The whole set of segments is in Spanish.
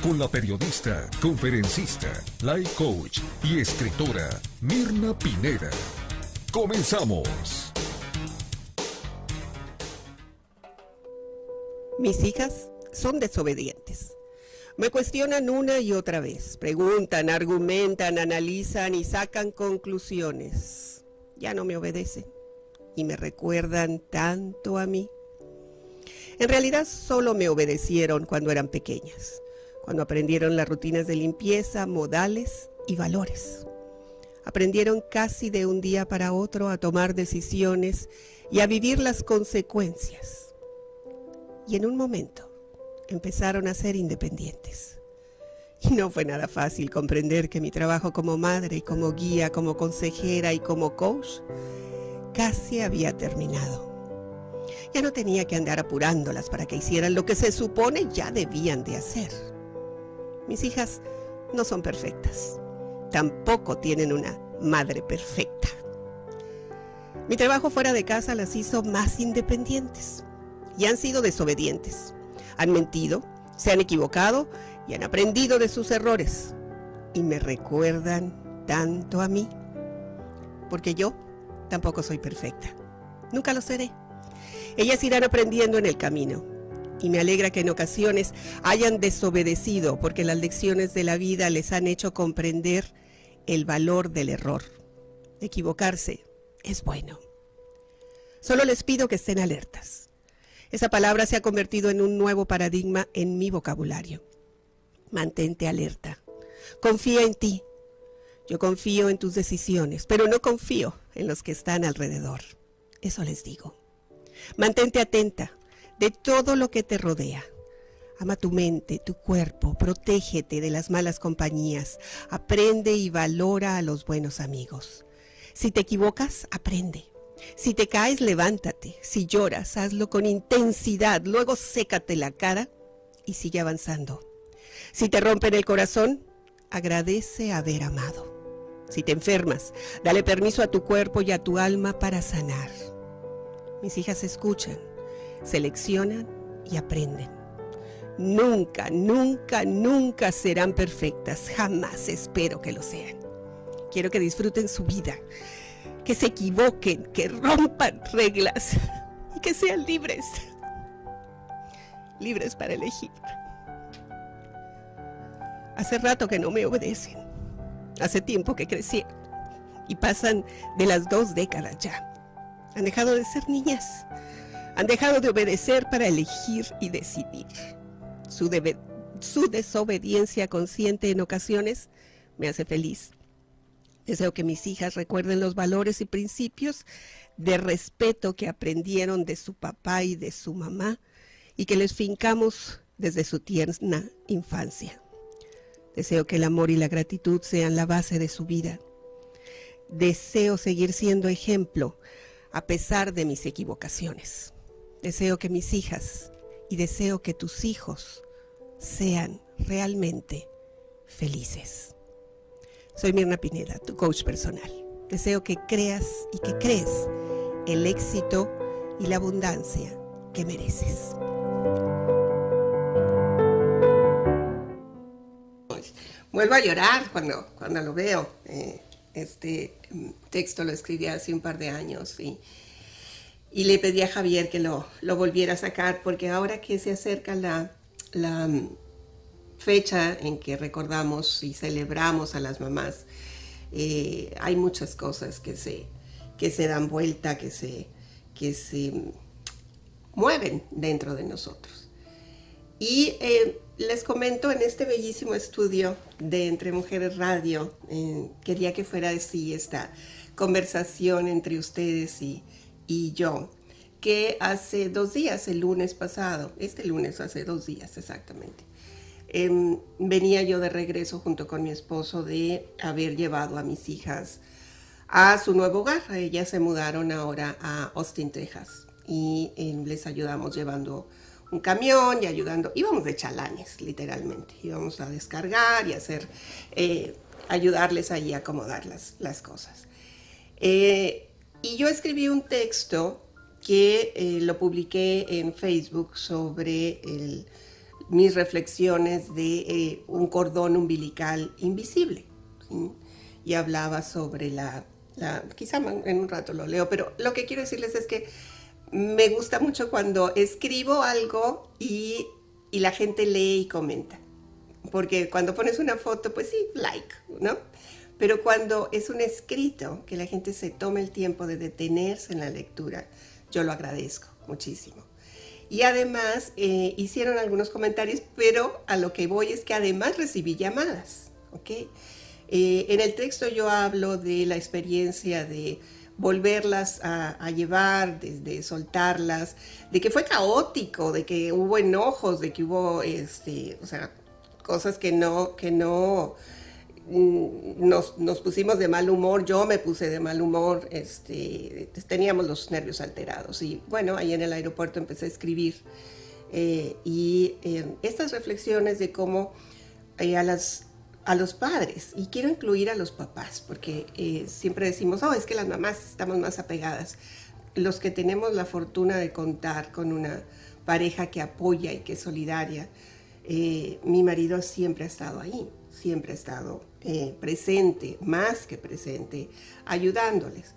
con la periodista, conferencista, life coach y escritora Mirna Pineda. Comenzamos. Mis hijas son desobedientes. Me cuestionan una y otra vez, preguntan, argumentan, analizan y sacan conclusiones. Ya no me obedecen y me recuerdan tanto a mí. En realidad solo me obedecieron cuando eran pequeñas cuando aprendieron las rutinas de limpieza, modales y valores. Aprendieron casi de un día para otro a tomar decisiones y a vivir las consecuencias. Y en un momento empezaron a ser independientes. Y no fue nada fácil comprender que mi trabajo como madre y como guía, como consejera y como coach casi había terminado. Ya no tenía que andar apurándolas para que hicieran lo que se supone ya debían de hacer. Mis hijas no son perfectas. Tampoco tienen una madre perfecta. Mi trabajo fuera de casa las hizo más independientes y han sido desobedientes. Han mentido, se han equivocado y han aprendido de sus errores. Y me recuerdan tanto a mí. Porque yo tampoco soy perfecta. Nunca lo seré. Ellas irán aprendiendo en el camino y me alegra que en ocasiones hayan desobedecido porque las lecciones de la vida les han hecho comprender el valor del error. Equivocarse es bueno. Solo les pido que estén alertas. Esa palabra se ha convertido en un nuevo paradigma en mi vocabulario. Mantente alerta. Confía en ti. Yo confío en tus decisiones, pero no confío en los que están alrededor. Eso les digo. Mantente atenta de todo lo que te rodea. Ama tu mente, tu cuerpo, protégete de las malas compañías, aprende y valora a los buenos amigos. Si te equivocas, aprende. Si te caes, levántate. Si lloras, hazlo con intensidad, luego sécate la cara y sigue avanzando. Si te rompen el corazón, agradece haber amado. Si te enfermas, dale permiso a tu cuerpo y a tu alma para sanar. Mis hijas escuchan seleccionan y aprenden. Nunca, nunca, nunca serán perfectas. Jamás espero que lo sean. Quiero que disfruten su vida, que se equivoquen, que rompan reglas y que sean libres. Libres para elegir. Hace rato que no me obedecen. Hace tiempo que crecí y pasan de las dos décadas ya. Han dejado de ser niñas han dejado de obedecer para elegir y decidir. Su, desobediencia consciente en ocasiones me hace feliz. Deseo que mis hijas recuerden los valores y principios de respeto que aprendieron de su papá y de su mamá y que les fincamos desde su tierna infancia. Deseo que el amor y la gratitud sean la base de su vida. Deseo seguir siendo ejemplo a pesar de mis equivocaciones. Deseo que mis hijas y deseo que tus hijos sean realmente felices. Soy Mirna Pineda, tu coach personal. Deseo que creas y que crees el éxito y la abundancia que mereces. Vuelvo a llorar cuando, cuando lo veo. Eh, este mm, texto lo escribí hace un par de años y y le pedí a Javier que lo, volviera a sacar porque ahora que se acerca la, mm, fecha en que recordamos y celebramos a las mamás, eh, hay muchas cosas que se, que se dan vuelta, que se, que se mueven dentro de nosotros. Y eh, les comento en este bellísimo estudio de Entre Mujeres Radio, eh, quería que fuera así esta conversación entre ustedes y, y yo, que hace dos días, el lunes pasado, este lunes hace dos días exactamente, em, venía yo de regreso junto con mi esposo de haber llevado a mis hijas a su nuevo hogar. Ellas se mudaron ahora a Austin, Texas y eh, les ayudamos llevando un camión y ayudando, íbamos de chalanes, literalmente, íbamos a descargar y hacer, eh, ayudarles ahí a acomodar las, las cosas. Eh, y yo escribí un texto que lo publiqué en Facebook sobre mis reflexiones de un cordón umbilical invisible. Y hablaba sobre la quizá en un rato lo leo, pero lo que quiero decirles es que me gusta mucho cuando escribo algo y, y la gente lee y comenta. Porque cuando pones una foto, pues sí, like, ¿no? Pero cuando es un escrito, que la gente se tome el tiempo de detenerse en la lectura, yo lo agradezco muchísimo. Y además eh, hicieron algunos comentarios, pero a lo que voy es que además recibí llamadas, ¿ok? Eh, en el texto yo hablo de la experiencia de volverlas a, llevar, de, soltarlas, de que fue caótico, de que hubo enojos, de que hubo, este, o sea, cosas que no, que no mm, nos, pusimos de mal humor, yo me puse de mal humor, este, teníamos los nervios alterados y bueno, ahí en el aeropuerto empecé a escribir eh, y eh, estas reflexiones de cómo a las a los padres y quiero incluir a los papás porque eh, siempre decimos, oh, es que las mamás estamos más apegadas. Los que tenemos la fortuna de contar con una pareja que apoya y que es solidaria, eh, mi marido siempre ha estado ahí, siempre ha estado eh, presente, más que presente, ayudándoles.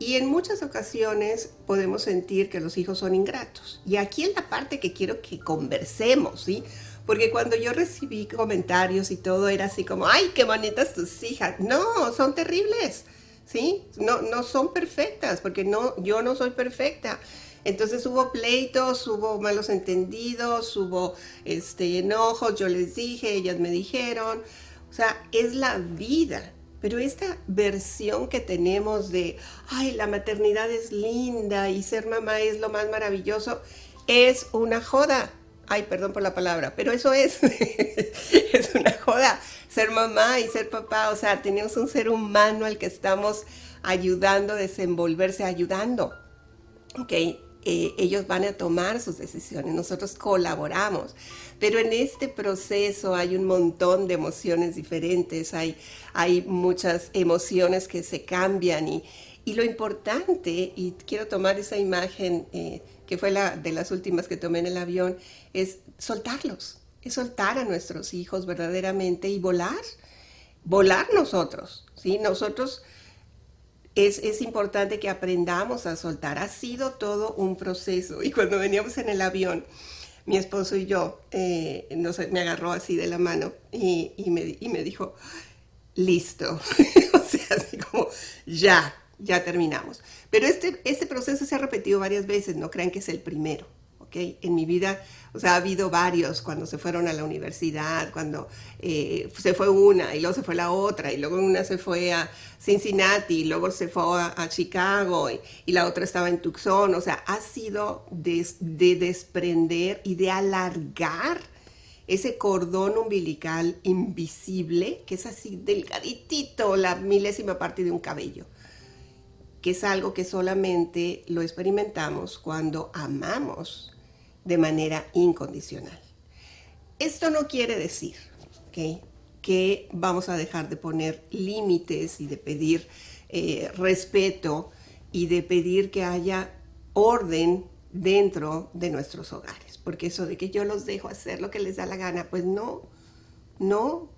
Y en muchas ocasiones podemos sentir que los hijos son ingratos. Y aquí es la parte que quiero que conversemos, ¿sí? Porque cuando yo recibí comentarios y todo era así como, ay, qué bonitas tus hijas. No, son terribles, ¿sí? No, no son perfectas, porque no, yo no soy perfecta. Entonces hubo pleitos, hubo malos entendidos, hubo este, enojos, yo les dije, ellas me dijeron. O sea, es la vida. Pero esta versión que tenemos de, ay, la maternidad es linda y ser mamá es lo más maravilloso, es una joda ay, perdón por la palabra, pero eso es, es una joda, ser mamá y ser papá, o sea, tenemos un ser humano al que estamos ayudando desenvolverse, ayudando, ¿ok? Eh, ellos van a tomar sus decisiones, nosotros colaboramos, pero en este proceso hay un montón de emociones diferentes, hay, hay muchas emociones que se cambian y, y lo importante, y quiero tomar esa imagen eh, que fue la de las últimas que tomé en el avión, es soltarlos, es soltar a nuestros hijos verdaderamente y volar, volar nosotros, ¿sí? Nosotros es, es, importante que aprendamos a soltar. Ha sido todo un proceso. Y cuando veníamos en el avión, mi esposo y yo, eh, me agarró así de la mano y, y, me, y me dijo, listo. o sea, así como, ya, ya terminamos. Pero este, este proceso se ha repetido varias veces, no crean que es el primero, ¿ok? En mi vida, o sea, ha habido varios cuando se fueron a la universidad, cuando eh, se fue una y luego se fue la otra, y luego una se fue a Cincinnati, y luego se fue a, Chicago, y, y, la otra estaba en Tucson, o sea, ha sido de, de desprender y de alargar ese cordón umbilical invisible, que es así delgaditito, la milésima parte de un cabello que es algo que solamente lo experimentamos cuando amamos de manera incondicional. Esto no quiere decir que vamos a dejar de poner límites y de pedir eh, respeto y de pedir que haya orden dentro de nuestros hogares, porque eso de que yo los dejo hacer lo que les da la gana, pues no, no,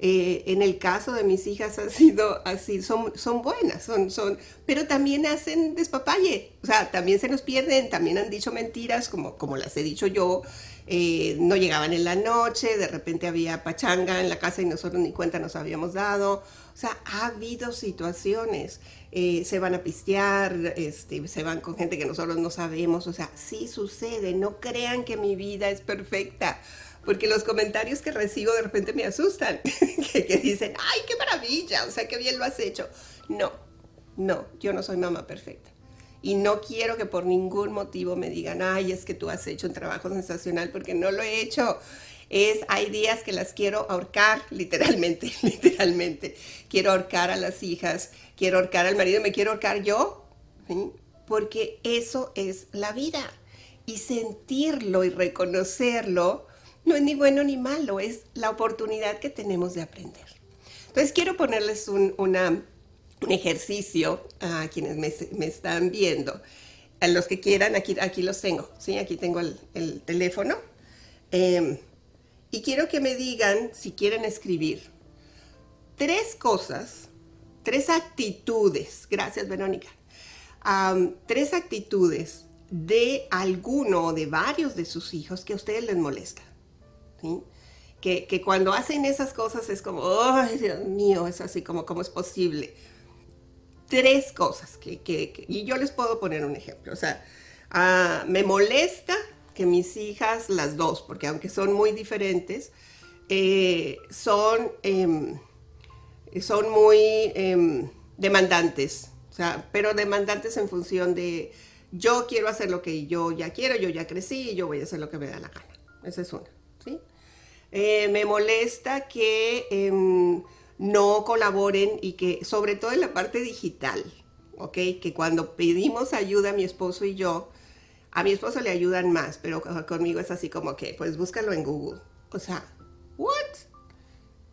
eh, en el caso de mis hijas ha sido así, son, son buenas, son, son, pero también hacen despapalle, o sea, también se nos pierden, también han dicho mentiras, como, como las he dicho yo, eh, no llegaban en la noche, de repente había pachanga en la casa y nosotros ni cuenta nos habíamos dado, o sea, ha habido situaciones, eh, se van a pistear, este, se van con gente que nosotros no sabemos, o sea, sí sucede, no crean que mi vida es perfecta porque los comentarios que recibo de repente me asustan, que, dicen, ay, qué maravilla, o sea, qué bien lo has hecho. No, no, yo no soy mamá perfecta. Y no quiero que por ningún motivo me digan, ay, es que tú has hecho un trabajo sensacional, porque no lo he hecho. Es, hay días que las quiero ahorcar, literalmente, literalmente. Quiero ahorcar a las hijas, quiero ahorcar al marido, me quiero ahorcar yo, porque eso es la vida. Y sentirlo y reconocerlo no es ni bueno ni malo, es la oportunidad que tenemos de aprender. Entonces quiero ponerles un, un ejercicio a quienes me, están viendo. A los que quieran, aquí, aquí los tengo, ¿sí? Aquí tengo el, teléfono. Em, y quiero que me digan, si quieren escribir, tres cosas, tres actitudes, gracias Verónica, tres actitudes de alguno o de varios de sus hijos que a ustedes les molesta. Que, cuando hacen esas cosas es como, ¡ay, Dios mío! Es así como, ¿cómo es posible? Tres cosas que, y yo les puedo poner un ejemplo. O sea, ah, me molesta que mis hijas, las dos, porque aunque son muy diferentes, eh, son, em, son muy em, demandantes, o sea, pero demandantes en función de yo quiero hacer lo que yo ya quiero, yo ya crecí yo voy a hacer lo que me da la gana. Esa es una, Eh, me molesta que em, no colaboren y que, sobre todo en la parte digital, ¿ok? Que cuando pedimos ayuda a mi esposo y yo, a mi esposo le ayudan más, pero conmigo es así como que, pues búscalo en Google. O sea, ¿what?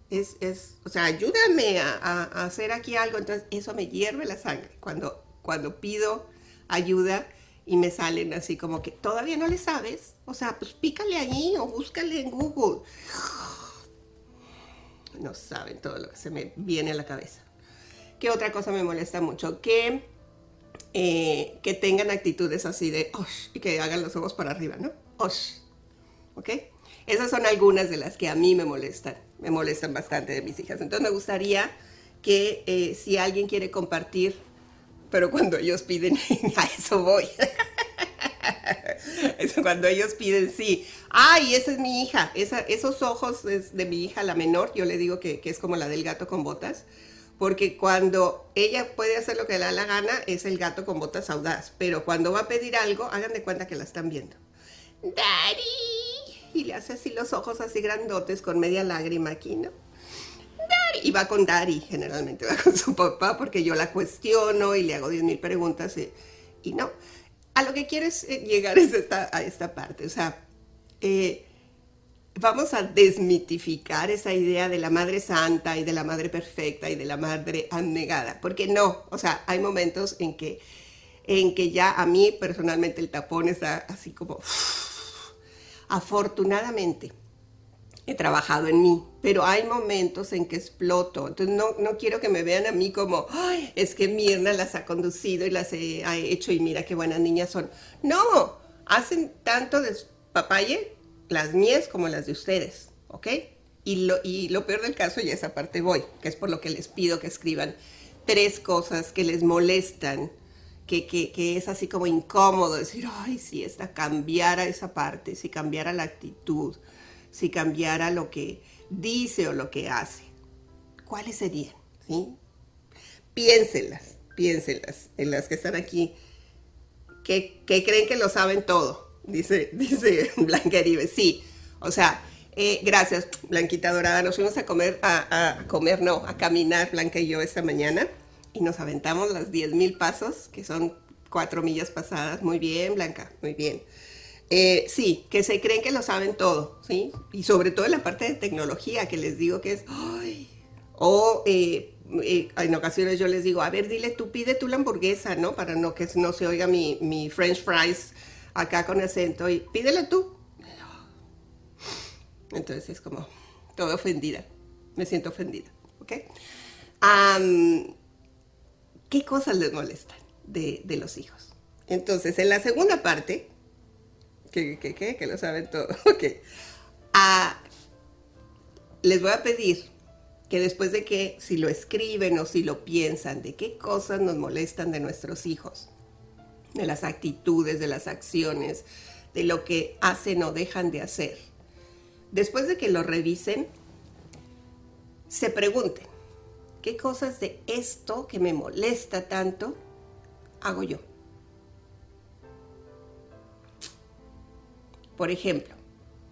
Es, es, o sea, ayúdame a, hacer aquí algo. Entonces, eso me hierve la sangre cuando, cuando pido ayuda y me salen así como que, ¿todavía no le sabes? O sea, pues pícale allí o búscale en Google. No saben todo lo que se me viene a la cabeza. ¿Qué otra cosa me molesta mucho? Que eh, que tengan actitudes así de osh, y que hagan los ojos para arriba, ¿no? Osh. ¿Ok? Esas son algunas de las que a mí me molestan, me molestan bastante de mis hijas. Entonces me gustaría que eh, si alguien quiere compartir, pero cuando ellos piden, a eso voy. cuando ellos piden, sí. Ay, esa es mi hija. esos ojos de mi hija, la menor, yo le digo que, que es como la del gato con botas porque cuando ella puede hacer lo que le da la gana, es el gato con botas audaz, pero cuando va a pedir algo, hagan de cuenta que la están viendo. Daddy, y le hace así los ojos así grandotes con media lágrima aquí, ¿no? Daddy, y va con Daddy, generalmente va con su papá, porque yo la cuestiono y le hago 10 mil preguntas y, no. A lo que quieres eh, llegar es a esta parte, o sea, eh, vamos a desmitificar esa idea de la madre santa y de la madre perfecta y de la madre abnegada, porque no, o sea, hay momentos en que, en que ya a mí personalmente el tapón está así como, afortunadamente he trabajado en mí, pero hay momentos en que exploto, entonces no, no quiero que me vean a mí como, Ay, es que Mirna las ha conducido y las ha hecho y mira qué buenas niñas son. No, hacen tanto despapalle las mías como las de ustedes, ¿ok? Y lo, y lo peor del caso, y esa parte voy, que es por lo que les pido que escriban tres cosas que les molestan, que, que, es así como incómodo decir, ay, si esta cambiara esa parte, si cambiara la actitud, si cambiara lo que dice o lo que hace. ¿Cuáles serían? ¿Sí? Piénsenlas, piénsenlas, en las que están aquí, que, que creen que lo saben todo dice, dice Blanca Eribe. Sí, o sea, eh, gracias, Blanquita Dorada. Nos fuimos a comer, a, comer, no, a caminar, Blanca y yo, esta mañana, y nos aventamos las 10 mil pasos, que son cuatro millas pasadas. Muy bien, Blanca, muy bien. Eh, sí, que se creen que lo saben todo, ¿sí? Y sobre todo en la parte de tecnología, que les digo que es, o eh, en ocasiones yo les digo, a ver, dile tú, pide la hamburguesa, ¿no? Para no que no se oiga mi, mi french fries acá con acento y pídele tú. Entonces es como todo ofendida. Me siento ofendida. ¿Ok? ¿Qué cosas les molestan de, los hijos? Entonces, en la segunda parte, que, lo saben todo, ok. Ah, les voy a pedir que después de que si lo escriben o si lo piensan, de qué cosas nos molestan de nuestros hijos, de las actitudes, de las acciones, de lo que hacen o dejan de hacer. Después de que lo revisen, se pregunten, ¿qué cosas de esto que me molesta tanto hago yo? Por ejemplo,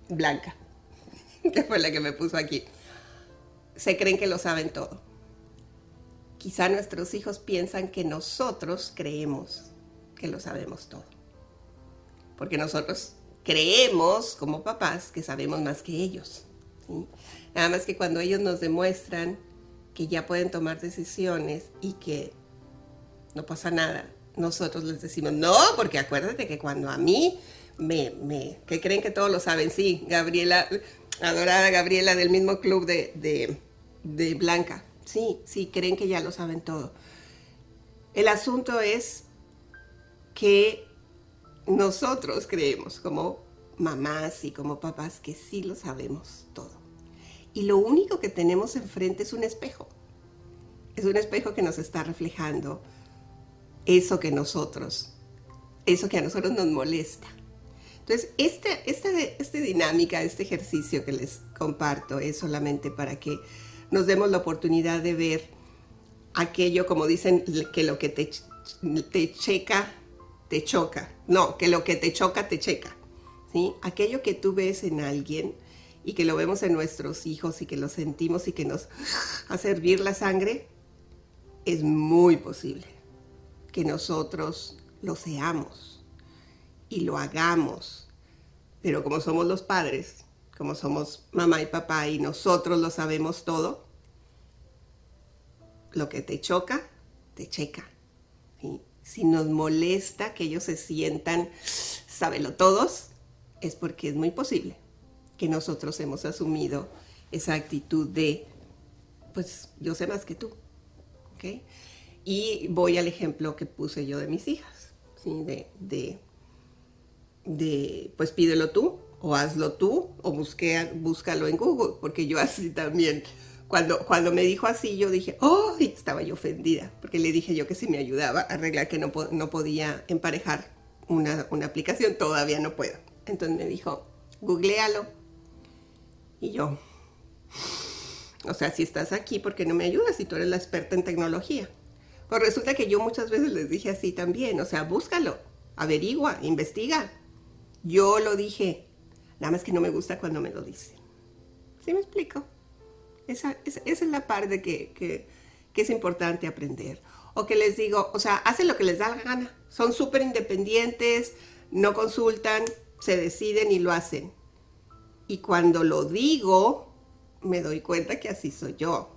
Blanca. que fue la que me puso aquí, se creen que lo saben todo. Quizá nuestros hijos piensan que nosotros creemos que lo sabemos todo. Porque nosotros creemos como papás que sabemos más que ellos. Nada más que cuando ellos nos demuestran que ya pueden tomar decisiones y que no pasa nada, nosotros les decimos, no, porque acuérdate que cuando a mí me, me que creen que todos lo saben, sí, Gabriela, adorada Gabriela del mismo club de, de Blanca, sí, sí, creen que ya lo saben todo. El asunto es que nosotros creemos como mamás y como papás que sí lo sabemos todo. Y lo único que tenemos enfrente es un espejo. Es un espejo que nos está reflejando eso que nosotros, eso que a nosotros nos molesta. Entonces, esta, esta, esta dinámica, este ejercicio que les comparto es solamente para que nos demos la oportunidad de ver aquello, como dicen, que lo que te, te checa, te choca. No, que lo que te choca, te checa. ¿sí? Aquello que tú ves en alguien y que lo vemos en nuestros hijos y que lo sentimos y que nos hace hervir la sangre, es muy posible que nosotros lo seamos y lo hagamos. Pero como somos los padres, como somos mamá y papá y nosotros lo sabemos todo, lo que te choca, te checa. Si nos molesta que ellos se sientan, sábelo todos, es porque es muy posible que nosotros hemos asumido esa actitud de, pues yo sé más que tú. Y voy al ejemplo que puse yo de mis hijas, ¿sí? de, de, pues pídelo tú, o hazlo tú, o busque, búscalo en Google, porque yo así también. Cuando, cuando me dijo así, yo dije, ¡oh! Estaba yo ofendida, porque le dije yo que si me ayudaba a arreglar que no, no podía emparejar una, una aplicación, todavía no puedo. Entonces me dijo, googlealo. Y yo, o sea, si estás aquí, ¿por qué no me ayudas si tú eres la experta en tecnología? Pues resulta que yo muchas veces les dije así también, o sea, búscalo, averigua, investiga. Yo lo dije, nada más que no me gusta cuando me lo dicen. ¿Sí me explico? Esa, es la parte que, es importante aprender. O que les digo, o sea, hacen lo que les da la gana. Son súper independientes, no consultan, se deciden y lo hacen. Y cuando lo digo, me doy cuenta que así soy yo.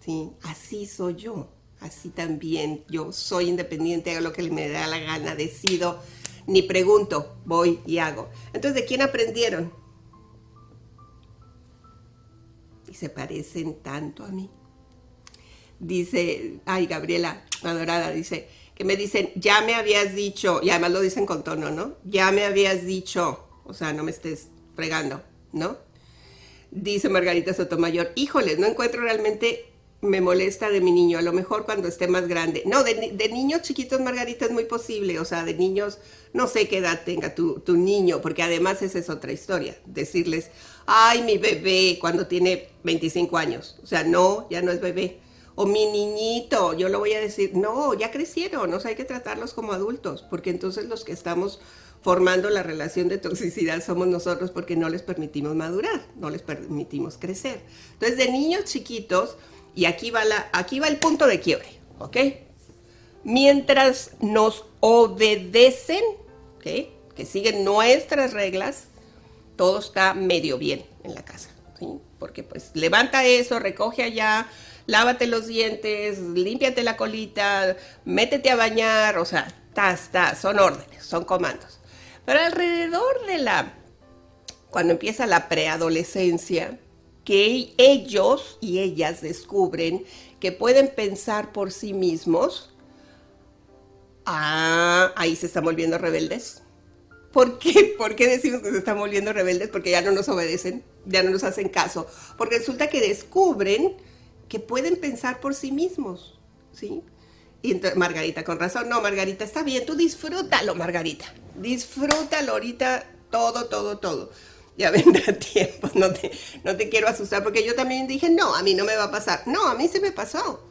¿Sí? Así soy yo. Así también yo soy independiente, hago lo que me da la gana, decido, ni pregunto, voy y hago. Entonces, ¿de quién aprendieron? Y se parecen tanto a mí. Dice, ay, Gabriela, adorada, dice, que me dicen, ya me habías dicho, y además lo dicen con tono, ¿no? Ya me habías dicho, o sea, no me estés fregando, ¿no? Dice Margarita Sotomayor, híjoles, no encuentro realmente, me molesta de mi niño, a lo mejor cuando esté más grande. No, de, niños chiquitos, Margarita, es muy posible, o sea, de niños, no sé qué edad tenga tu, tu niño, porque además esa es otra historia, decirles, ay, mi bebé, cuando tiene 25 años, o sea, no, ya no es bebé o mi niñito, yo lo voy a decir, no, ya crecieron, o sea, hay que tratarlos como adultos, porque entonces los que estamos formando la relación de toxicidad somos nosotros porque no les permitimos madurar, no les permitimos crecer. Entonces, de niños chiquitos, y aquí va, la, aquí va el punto de quiebre, ¿ok? Mientras nos obedecen, ¿ok? Que siguen nuestras reglas, todo está medio bien en la casa, ¿sí? Porque pues levanta eso, recoge allá, lávate los dientes, límpiate la colita, métete a bañar, o sea, ta, ta, son órdenes, son comandos. Pero alrededor de la, cuando empieza la preadolescencia, que ellos y ellas descubren que pueden pensar por sí mismos, ah, ahí se están volviendo rebeldes. ¿Por qué? ¿Por qué decimos que se están volviendo rebeldes? Porque ya no nos obedecen, ya no nos hacen caso. Porque resulta que descubren que pueden pensar por sí mismos, ¿sí? Y Margarita, con razón, no, Margarita, está bien, tú disfrútalo, Margarita, disfrútalo ahorita, todo, todo, todo. Ya vendrá tiempo, no te, no te quiero asustar, porque yo también dije, no, a mí no me va a pasar. No, a mí se me pasó.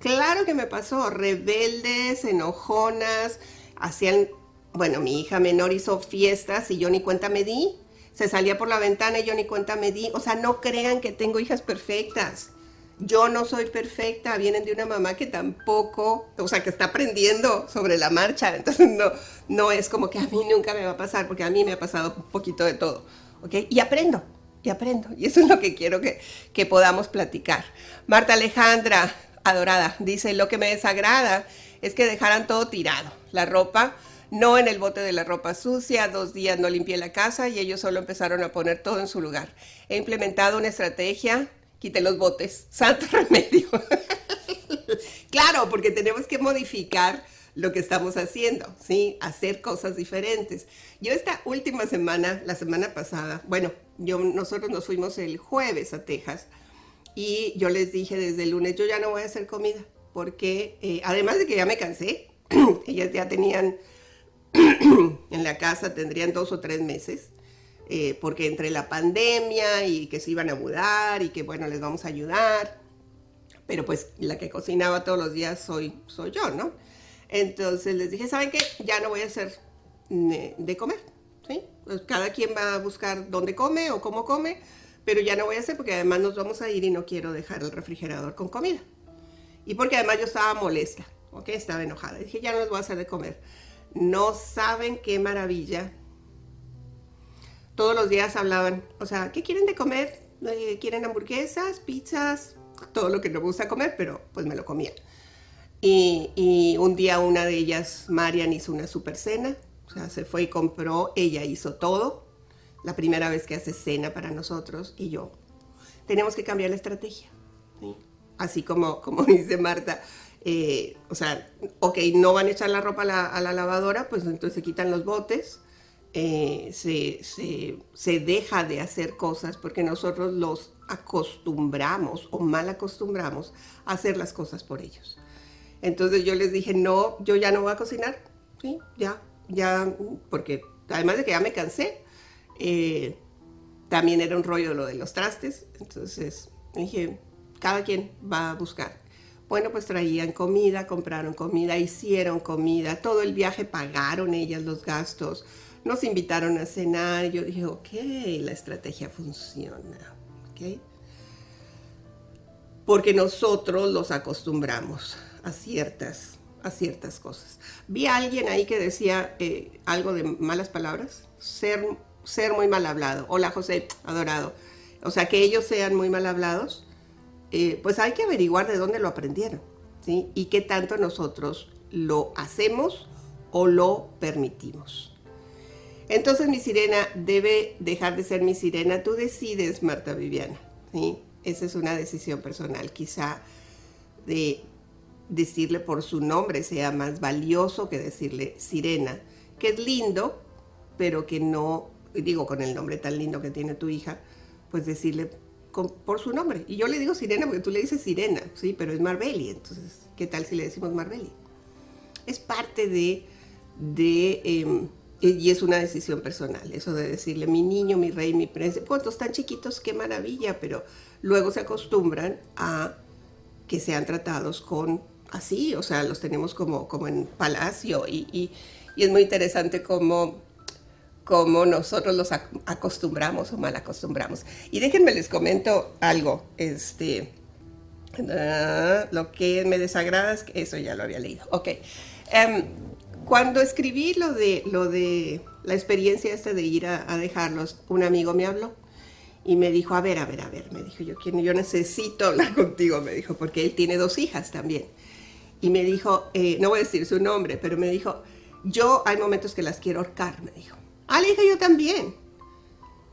Claro que me pasó, rebeldes, enojonas, hacían, bueno, mi hija menor hizo fiestas y yo ni cuenta me di, se salía por la ventana y yo ni cuenta me di. O sea, no crean que tengo hijas perfectas. Yo no soy perfecta, vienen de una mamá que tampoco, o sea, que está aprendiendo sobre la marcha. Entonces, no, no es como que a mí nunca me va a pasar, porque a mí me ha pasado un poquito de todo. ¿Ok? Y aprendo, y aprendo. Y eso es lo que quiero que, que podamos platicar. Marta Alejandra, adorada, dice, lo que me desagrada es que dejaran todo tirado. La ropa, no en el bote de la ropa sucia, dos días no limpié la casa y ellos solo empezaron a poner todo en su lugar. He implementado una estrategia, quité los botes, santo remedio. claro, porque tenemos que modificar lo que estamos haciendo, ¿sí? Hacer cosas diferentes. Yo esta última semana, la semana pasada, bueno, yo, nosotros nos fuimos el jueves a Texas y yo les dije desde el lunes, yo ya no voy a hacer comida, porque eh, además de que ya me cansé, ellas ya tenían en la casa, tendrían dos o tres meses, eh, porque entre la pandemia y que se iban a mudar y que bueno, les vamos a ayudar, pero pues la que cocinaba todos los días soy, soy yo, ¿no? Entonces les dije, ¿saben qué? Ya no voy a hacer de comer, ¿sí? Pues cada quien va a buscar dónde come o cómo come, pero ya no voy a hacer porque además nos vamos a ir y no quiero dejar el refrigerador con comida. Y porque además yo estaba molesta, ¿ok? Estaba enojada. Dije, ya no les voy a hacer de comer. No saben qué maravilla. Todos los días hablaban, o sea, ¿qué quieren de comer? Eh, ¿Quieren hamburguesas, pizzas? Todo lo que no me gusta comer, pero pues me lo comía. Y, un día una de ellas, Marian, hizo una super cena. O sea, se fue y compró, ella hizo todo. La primera vez que hace cena para nosotros y yo. Tenemos que cambiar la estrategia. Así como, como dice Marta, eh, o sea, ok, no van a echar la ropa a la, lavadora, pues entonces se quitan los botes, eh, se, se, deja de hacer cosas porque nosotros los acostumbramos o mal acostumbramos a hacer las cosas por ellos. Entonces yo les dije, no, yo ya no voy a cocinar, ¿sí? Ya, ya, porque además de que ya me cansé, eh, también era un rollo lo de los trastes, entonces dije, cada quien va a buscar. Bueno, pues traían comida, compraron comida, hicieron comida, todo el viaje pagaron ellas los gastos, nos invitaron a cenar. Yo dije, ok, la estrategia funciona, ¿ok? Porque nosotros los acostumbramos a ciertas, a ciertas cosas. Vi a alguien ahí que decía eh, algo de malas palabras, ser, ser muy mal hablado. Hola José, adorado. O sea, que ellos sean muy mal hablados, eh, pues hay que averiguar de dónde lo aprendieron, ¿sí? Y qué tanto nosotros lo hacemos o lo permitimos. Entonces mi sirena debe dejar de ser mi sirena. Tú decides, Marta Viviana, ¿sí? Esa es una decisión personal. Quizá de decirle por su nombre sea más valioso que decirle sirena, que es lindo, pero que no, digo con el nombre tan lindo que tiene tu hija, pues decirle por su nombre. Y yo le digo sirena porque tú le dices sirena, sí, pero es Marbelli, entonces, ¿qué tal si le decimos Marbelli? Es parte de, de em, y es una decisión personal, eso de decirle mi niño, mi rey, mi príncipe, cuántos tan chiquitos, qué maravilla, pero luego se acostumbran a que sean tratados con así, o sea, los tenemos como, como en palacio y, es muy interesante cómo, cómo nosotros los acostumbramos o mal acostumbramos. Y déjenme les comento algo, este, ah, lo que me desagrada es que eso ya lo había leído. Ok, em, cuando escribí lo de, lo de la experiencia esta de ir a, a dejarlos, un amigo me habló y me dijo, a ver, a ver, a ver, me dijo, yo, yo necesito hablar contigo, me dijo, porque él tiene dos hijas también y me dijo, eh, no voy a decir su nombre, pero me dijo, yo hay momentos que las quiero ahorcar, me dijo. Ah, le dije yo también.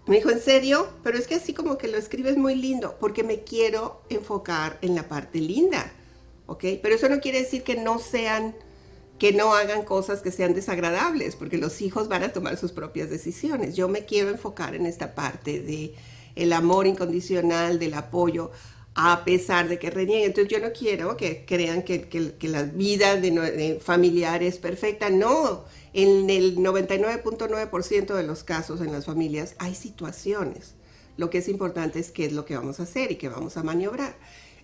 Me dijo, ¿en serio? Pero es que así como que lo escribes muy lindo, porque me quiero enfocar en la parte linda, ¿ok? Pero eso no quiere decir que no sean, que no hagan cosas que sean desagradables, porque los hijos van a tomar sus propias decisiones. Yo me quiero enfocar en esta parte de el amor incondicional, del apoyo a pesar de que renieguen. Entonces yo no quiero que crean que, la vida de, familiar es perfecta. No, en el 99.9% de los casos en las familias hay situaciones. Lo que es importante es qué es lo que vamos a hacer y qué vamos a maniobrar.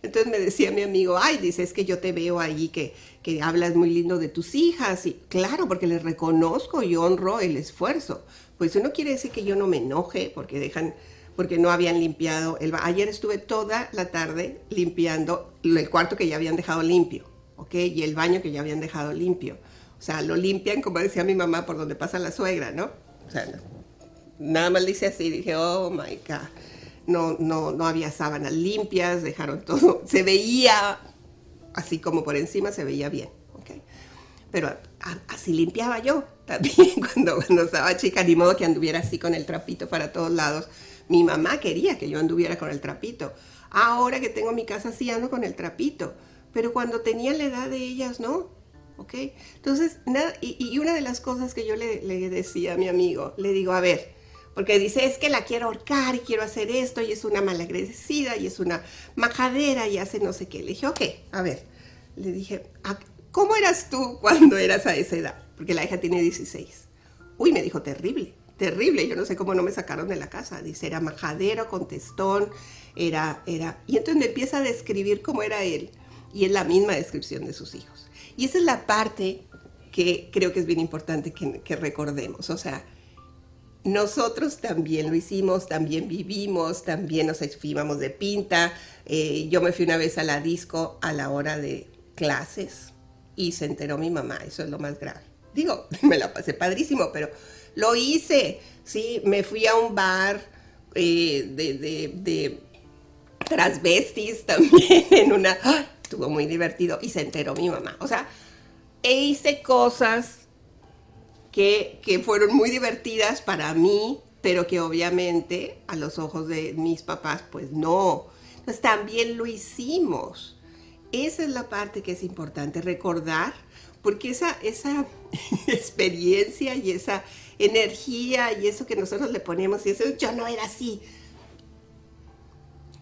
Entonces me decía mi amigo, ay, dice, es que yo te veo ahí que, que hablas muy lindo de tus hijas. Y claro, porque les reconozco y honro el esfuerzo. Pues eso no quiere decir que yo no me enoje porque dejan porque no habían limpiado el Ayer estuve toda la tarde limpiando el cuarto que ya habían dejado limpio, ¿ok? Y el baño que ya habían dejado limpio. O sea, lo limpian, como decía mi mamá, por donde pasa la suegra, ¿no? O sea, nada más dice así, dije, oh my God. No, no, no había sábanas limpias, dejaron todo, se veía así como por encima, se veía bien, ¿ok? Pero así limpiaba yo también cuando, cuando estaba chica, ni modo que anduviera así con el trapito para todos lados mi mamá quería que yo anduviera con el trapito. Ahora que tengo mi casa sí ando con el trapito. Pero cuando tenía la edad de ellas, no. ¿Ok? Entonces, nada, y, una de las cosas que yo le, decía a mi amigo, le digo, a ver, porque dice, es que la quiero ahorcar y quiero hacer esto y es una malagradecida y es una majadera y hace no sé qué. Le dije, ok, a ver, le dije, ¿cómo eras tú cuando eras a esa edad? Porque la hija tiene 16. Uy, me dijo, terrible terrible. Yo no sé cómo no me sacaron de la casa. Dice, era majadero, contestón, era, era. Y entonces me empieza a describir cómo era él. Y es la misma descripción de sus hijos. Y esa es la parte que creo que es bien importante que, recordemos. O sea, nosotros también lo hicimos, también vivimos, también nos fuimos de pinta. Eh, yo me fui una vez a la disco a la hora de clases y se enteró mi mamá. Eso es lo más grave. Digo, me la pasé padrísimo, pero lo hice, sí, me fui a un bar eh, de, de, transvestis también en una... Estuvo muy divertido y se enteró mi mamá. O sea, e hice cosas que, que fueron muy divertidas para mí, pero que obviamente a los ojos de mis papás, pues no. Pues también lo hicimos. Esa es la parte que es importante, recordar, porque esa, esa experiencia y esa energía y eso que nosotros le ponemos y eso yo no era así.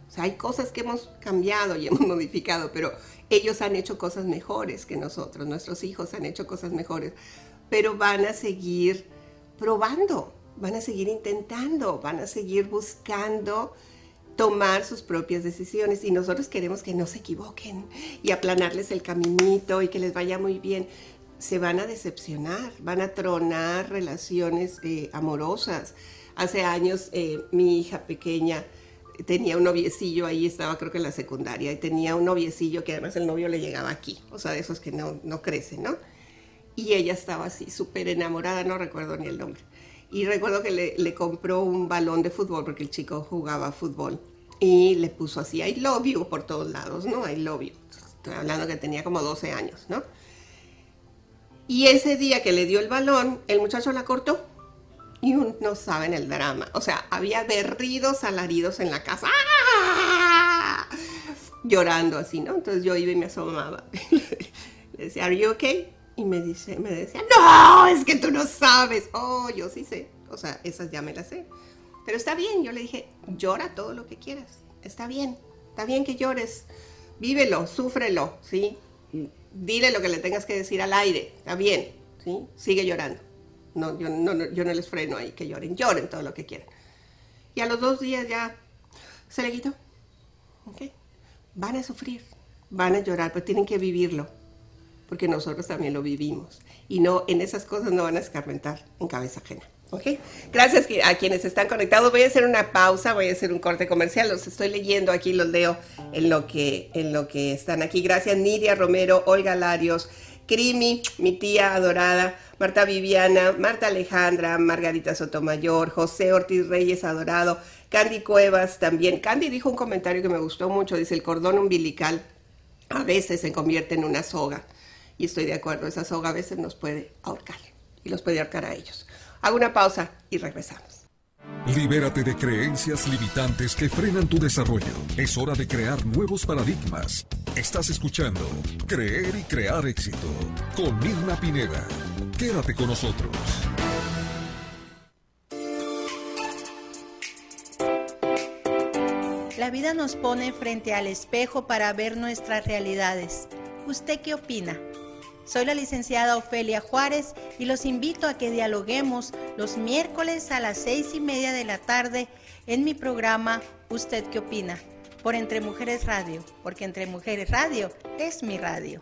O sea, hay cosas que hemos cambiado y hemos modificado, pero ellos han hecho cosas mejores que nosotros, nuestros hijos han hecho cosas mejores, pero van a seguir probando, van a seguir intentando, van a seguir buscando tomar sus propias decisiones y nosotros queremos que no se equivoquen y aplanarles el caminito y que les vaya muy bien se van a decepcionar, van a tronar relaciones eh, amorosas. Hace años eh, mi hija pequeña tenía un noviecillo, ahí estaba creo que en la secundaria, y tenía un noviecillo que además el novio le llegaba aquí, o sea, de esos que no, no crecen, ¿no? Y ella estaba así, súper enamorada, no recuerdo ni el nombre. Y recuerdo que le, le, compró un balón de fútbol, porque el chico jugaba fútbol, y le puso así, I love you por todos lados, ¿no? I love you. Estoy hablando que tenía como 12 años, ¿no? Y ese día que le dio el balón, el muchacho la cortó. Y no saben el drama. O sea, había berridos alaridos en la casa. ¡Ah! Llorando así, ¿no? Entonces yo iba y me asomaba. le decía, ¿Are you okay? Y me, dice, me decía, no, es que tú no sabes. Oh, yo sí sé. O sea, esas ya me las sé. Pero está bien, yo le dije, llora todo lo que quieras. Está bien, está bien que llores. Vívelo, súfrelo, ¿sí? Dile lo que le tengas que decir al aire, está bien, ¿sí? Sigue llorando. No, yo, no, les freno ahí, que lloren, lloren todo lo que quieran. Y a los dos días ya se le quitó. Van a sufrir, van a llorar, pero tienen que vivirlo, porque nosotros también lo vivimos. Y no, en esas cosas no van a escarmentar en cabeza ajena. Gracias a quienes están conectados. Voy a hacer una pausa, voy a hacer un corte comercial. Los estoy leyendo aquí, los leo en lo que, en lo que están aquí. Gracias Nidia Romero, Olga Larios, Crimi, mi tía adorada, Marta Viviana, Marta Alejandra, Margarita Sotomayor, José Ortiz Reyes adorado, Candy Cuevas también. Candy dijo un comentario que me gustó mucho, dice el cordón umbilical a veces se convierte en una soga. Y estoy de acuerdo, esa soga a veces nos puede ahorcar y los puede ahorcar a ellos. Hago una pausa y regresamos. Libérate de creencias limitantes que frenan tu desarrollo. Es hora de crear nuevos paradigmas. Estás escuchando Creer y Crear Éxito con Mirna Pineda. Quédate con nosotros. La vida nos pone frente al espejo para ver nuestras realidades. ¿Usted qué opina? Soy la licenciada Ofelia Juárez y los invito a que dialoguemos los miércoles a las seis y media de la tarde en mi programa ¿Usted qué opina? por Entre Mujeres Radio, porque Entre Mujeres Radio es mi radio.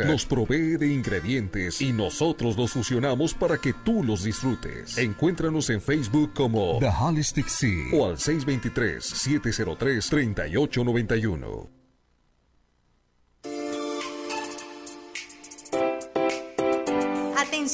nos provee de ingredientes y nosotros los fusionamos para que tú los disfrutes. Encuéntranos en Facebook como The Holistic Sea o al 623-703-3891.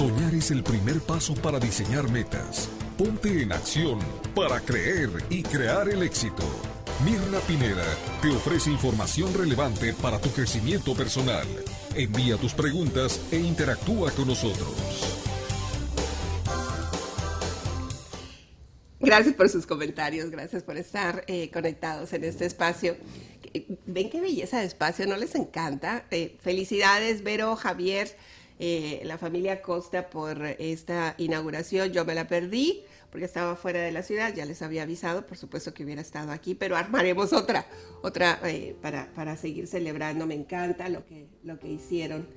Soñar es el primer paso para diseñar metas Ponte en acción para creer y crear el éxito. Mirna Pineda te ofrece información relevante para tu crecimiento personal. Envía tus preguntas e interactúa con nosotros. Gracias por sus comentarios, gracias por estar eh, conectados en este espacio. Ven qué belleza de espacio, ¿no les encanta? Eh, felicidades, Vero, Javier, eh, la familia Costa por esta inauguración. Yo me la perdí porque estaba fuera de la ciudad, ya les había avisado, por supuesto que hubiera estado aquí, pero armaremos otra, otra eh, para, para, seguir celebrando. Me encanta lo que, lo que hicieron.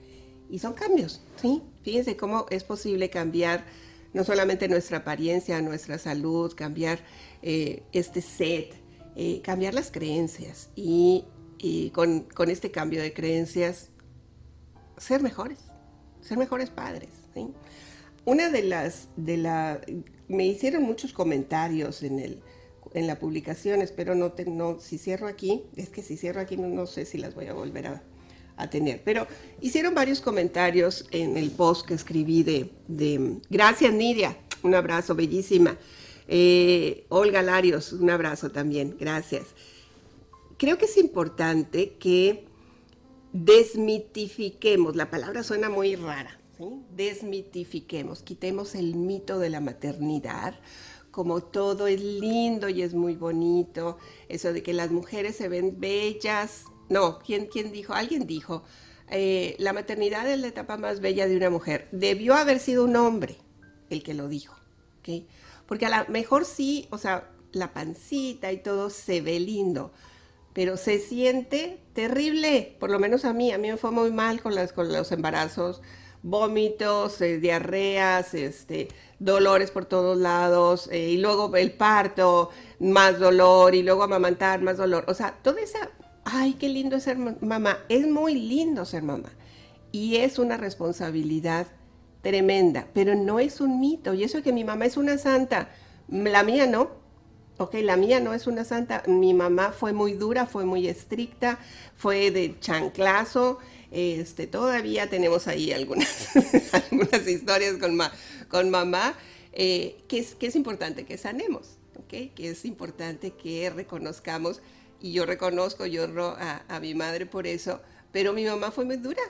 Y son cambios, ¿sí? Fíjense cómo es posible cambiar no solamente nuestra apariencia, nuestra salud, cambiar eh, este set, cambiar las creencias y, y con, con, este cambio de creencias ser mejores, ser mejores padres. Una de las, de la, me hicieron muchos comentarios en, el, en la publicación, espero no, no, si cierro aquí, es que si cierro aquí no, sé si las voy a volver a, tener, pero hicieron varios comentarios en el post que escribí de, de gracias Nidia, un abrazo, bellísima. Eh, Olga Larios, un abrazo también, gracias. Creo que es importante que desmitifiquemos, la palabra suena muy rara, Desmitifiquemos, quitemos el mito de la maternidad, como todo es lindo y es muy bonito, eso de que las mujeres se ven bellas. No, ¿quién, quién dijo? Alguien dijo, eh, la maternidad es la etapa más bella de una mujer. Debió haber sido un hombre el que lo dijo, ¿ok? Porque a lo mejor sí, o sea, la pancita y todo se ve lindo, pero se siente terrible, por lo menos a mí, a mí me fue muy mal con, las, con los embarazos vómitos, eh, diarreas, este, dolores por todos lados, eh, y luego el parto, más dolor, y luego amamantar, más dolor. O sea, toda esa, ay, qué lindo ser mamá. Es muy lindo ser mamá. Y es una responsabilidad tremenda, pero no es un mito. Y eso que mi mamá es una santa, la mía no. Ok, la mía no es una santa. Mi mamá fue muy dura, fue muy estricta, fue de chanclazo, este, todavía tenemos ahí algunas, algunas historias con, mamá, eh, que, es, que es importante que sanemos, que es importante que reconozcamos, y yo reconozco, yo a, a mi madre por eso, pero mi mamá fue muy dura,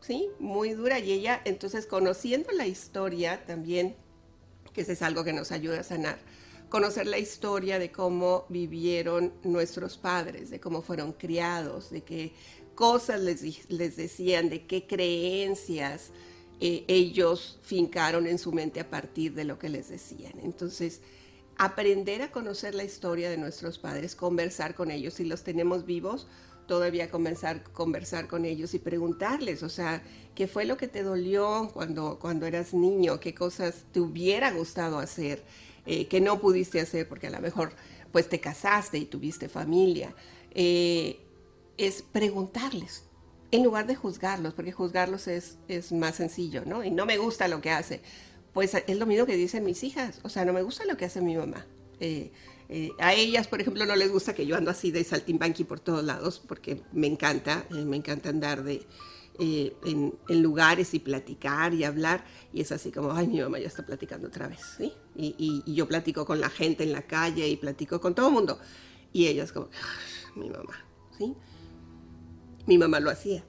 ¿sí? Muy dura, y ella, entonces, conociendo la historia también, que eso es algo que nos ayuda a sanar, conocer la historia de cómo vivieron nuestros padres, de cómo fueron criados, de que cosas les, les decían, de qué creencias eh, ellos fincaron en su mente a partir de lo que les decían. Entonces, aprender a conocer la historia de nuestros padres, conversar con ellos, si los tenemos vivos, todavía comenzar conversar con ellos y preguntarles, o sea, ¿qué fue lo que te dolió cuando, cuando eras niño? ¿Qué cosas te hubiera gustado hacer eh, que no pudiste hacer porque a lo mejor pues te casaste y tuviste familia? Eh, es preguntarles en lugar de juzgarlos, porque juzgarlos es, es más sencillo, ¿no? Y no me gusta lo que hace. Pues es lo mismo que dicen mis hijas, o sea, no me gusta lo que hace mi mamá. Eh, a ellas, por ejemplo, no les gusta que yo ando así de saltimbanqui por todos lados, porque me encanta, me encanta andar de, eh, en, lugares y platicar y hablar, y es así como, ay, mi mamá ya está platicando otra vez, ¿sí? Y, yo platico con la gente en la calle y platico con todo el mundo, y ellas como, mi mamá, ¿sí? Mi mamá lo hacía,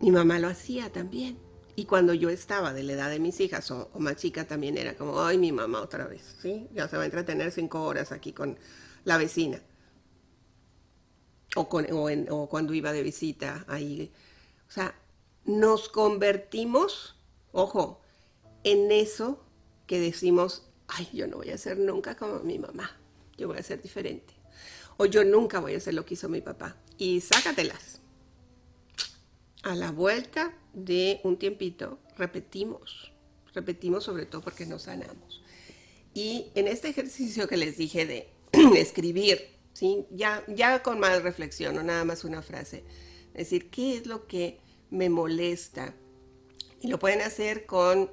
mi mamá lo hacía también. Y cuando yo estaba de la edad de mis hijas o, más chica también era como, ay, mi mamá otra vez, ¿sí? Ya se va a entretener cinco horas aquí con la vecina. O, con, o, cuando iba de visita ahí. O sea, nos convertimos, ojo, en eso que decimos, ay, yo no voy a ser nunca como mi mamá, yo voy a ser diferente. O yo nunca voy a hacer lo que hizo mi papá. Y sácatelas. A la vuelta de un tiempito, repetimos, repetimos sobre todo porque nos sanamos. Y en este ejercicio que les dije de escribir, ¿sí? ya, ya con más reflexión, no nada más una frase, decir, ¿qué es lo que me molesta? Y lo pueden hacer con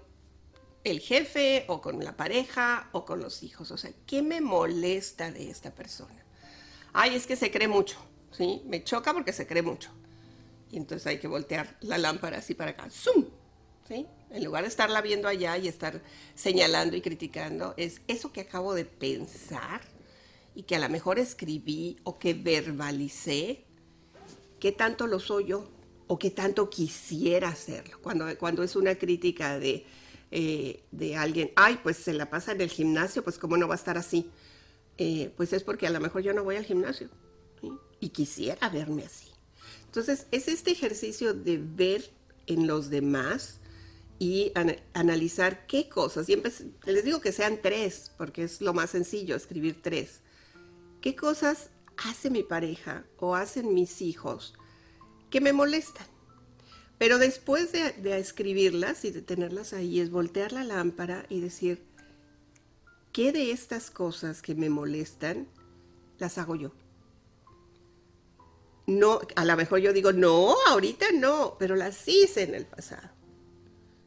el jefe o con la pareja o con los hijos. O sea, ¿qué me molesta de esta persona? Ay, es que se cree mucho, ¿sí? Me choca porque se cree mucho. Y entonces hay que voltear la lámpara así para acá. ¡Zum! ¿Sí? En lugar de estarla viendo allá y estar señalando y criticando, es eso que acabo de pensar y que a lo mejor escribí o que verbalicé, qué tanto lo soy yo o qué tanto quisiera hacerlo. Cuando, cuando es una crítica de, eh, de alguien, ay, pues se la pasa en el gimnasio, pues cómo no va a estar así. Eh, pues es porque a lo mejor yo no voy al gimnasio y quisiera verme así. Entonces, es este ejercicio de ver en los demás y analizar qué cosas, y les digo que sean tres, porque es lo más sencillo, escribir tres. ¿Qué cosas hace mi pareja o hacen mis hijos que me molestan? Pero después de, escribirlas y de tenerlas ahí, es voltear la lámpara y decir, ¿qué de estas cosas que me molestan las hago yo? no, a lo mejor yo digo, no, ahorita no, pero las hice en el pasado.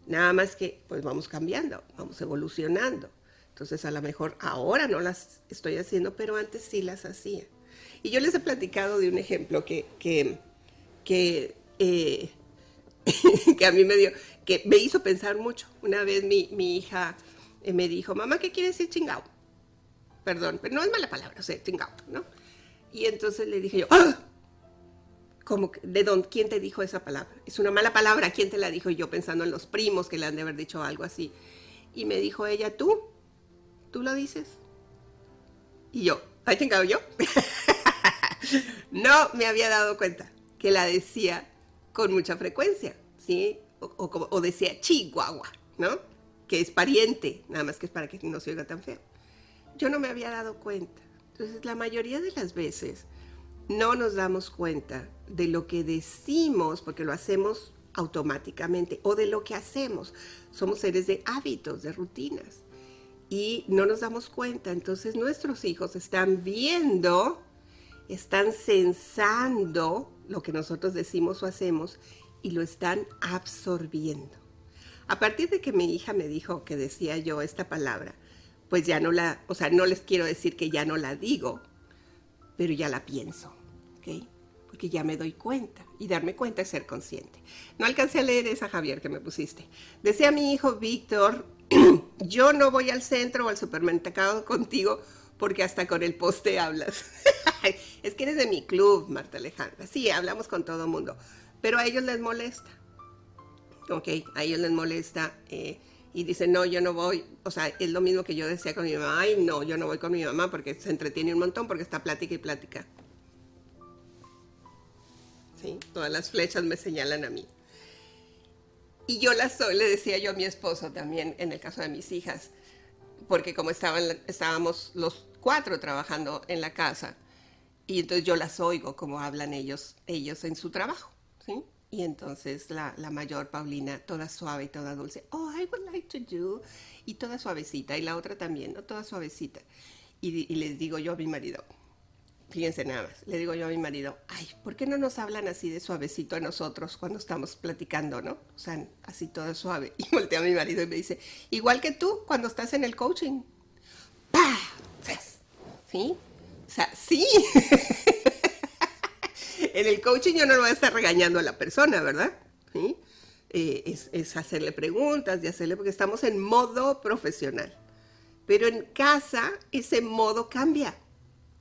Nada más que, pues vamos cambiando, vamos evolucionando. Entonces, a lo mejor ahora no las estoy haciendo, pero antes sí las hacía. Y yo les he platicado de un ejemplo que, que, que, eh, que a mí me dio, que me hizo pensar mucho. Una vez mi, mi hija eh, me dijo, mamá, ¿qué quiere decir chingao? Perdón, pero no es mala palabra, o sea, chingao, ¿no? Y entonces le dije yo, ¡ah! como de dónde, quién te dijo esa palabra. Es una mala palabra, ¿quién te la dijo? yo pensando en los primos que le han de haber dicho algo así. Y me dijo ella, tú, tú lo dices. Y yo, ¿ahí tengo yo? no me había dado cuenta que la decía con mucha frecuencia, ¿sí? O, decía Chihuahua, ¿no? Que es pariente, nada más que es para que no se oiga tan feo. Yo no me había dado cuenta. Entonces, la mayoría de las veces no nos damos cuenta de lo que decimos, porque lo hacemos automáticamente, o de lo que hacemos. Somos seres de hábitos, de rutinas, y no nos damos cuenta. Entonces nuestros hijos están viendo, están sensando lo que nosotros decimos o hacemos y lo están absorbiendo. A partir de que mi hija me dijo que decía yo esta palabra, pues ya no la, o sea, no les quiero decir que ya no la digo, pero ya la pienso, ¿ok? Porque ya me doy cuenta y darme cuenta es ser consciente. No alcancé a leer esa, Javier, que me pusiste. Decía mi hijo Víctor, yo no voy al centro o al supermercado contigo porque hasta con el poste hablas. es que eres de mi club, Marta Alejandra. Sí, hablamos con todo mundo, pero a ellos les molesta. Ok, a ellos les molesta. Eh, y dicen, no, yo no voy. O sea, es lo mismo que yo decía con mi mamá, ay, no, yo no voy con mi mamá porque se entretiene un montón, porque está plática y plática. ¿Sí? Todas las flechas me señalan a mí. Y yo las soy, le decía yo a mi esposo también, en el caso de mis hijas, porque como estaban, estábamos los cuatro trabajando en la casa, y entonces yo las oigo como hablan ellos, ellos en su trabajo. Y entonces la, mayor, Paulina, toda suave y toda dulce, oh, I would like to do, y toda suavecita, y la otra también, ¿no? Toda suavecita. Y, les digo yo a mi marido, fíjense nada más, le digo yo a mi marido, ay, ¿por qué no nos hablan así de suavecito a nosotros cuando estamos platicando, no? O sea, así todo suave. Y voltea a mi marido y me dice, igual que tú cuando estás en el coaching. ¿Sí? O sea, sí. en el coaching yo no lo voy a estar regañando a la persona, ¿verdad? ¿Sí? Eh, es, hacerle preguntas, de hacerle, porque estamos en modo profesional. Pero en casa ese modo cambia.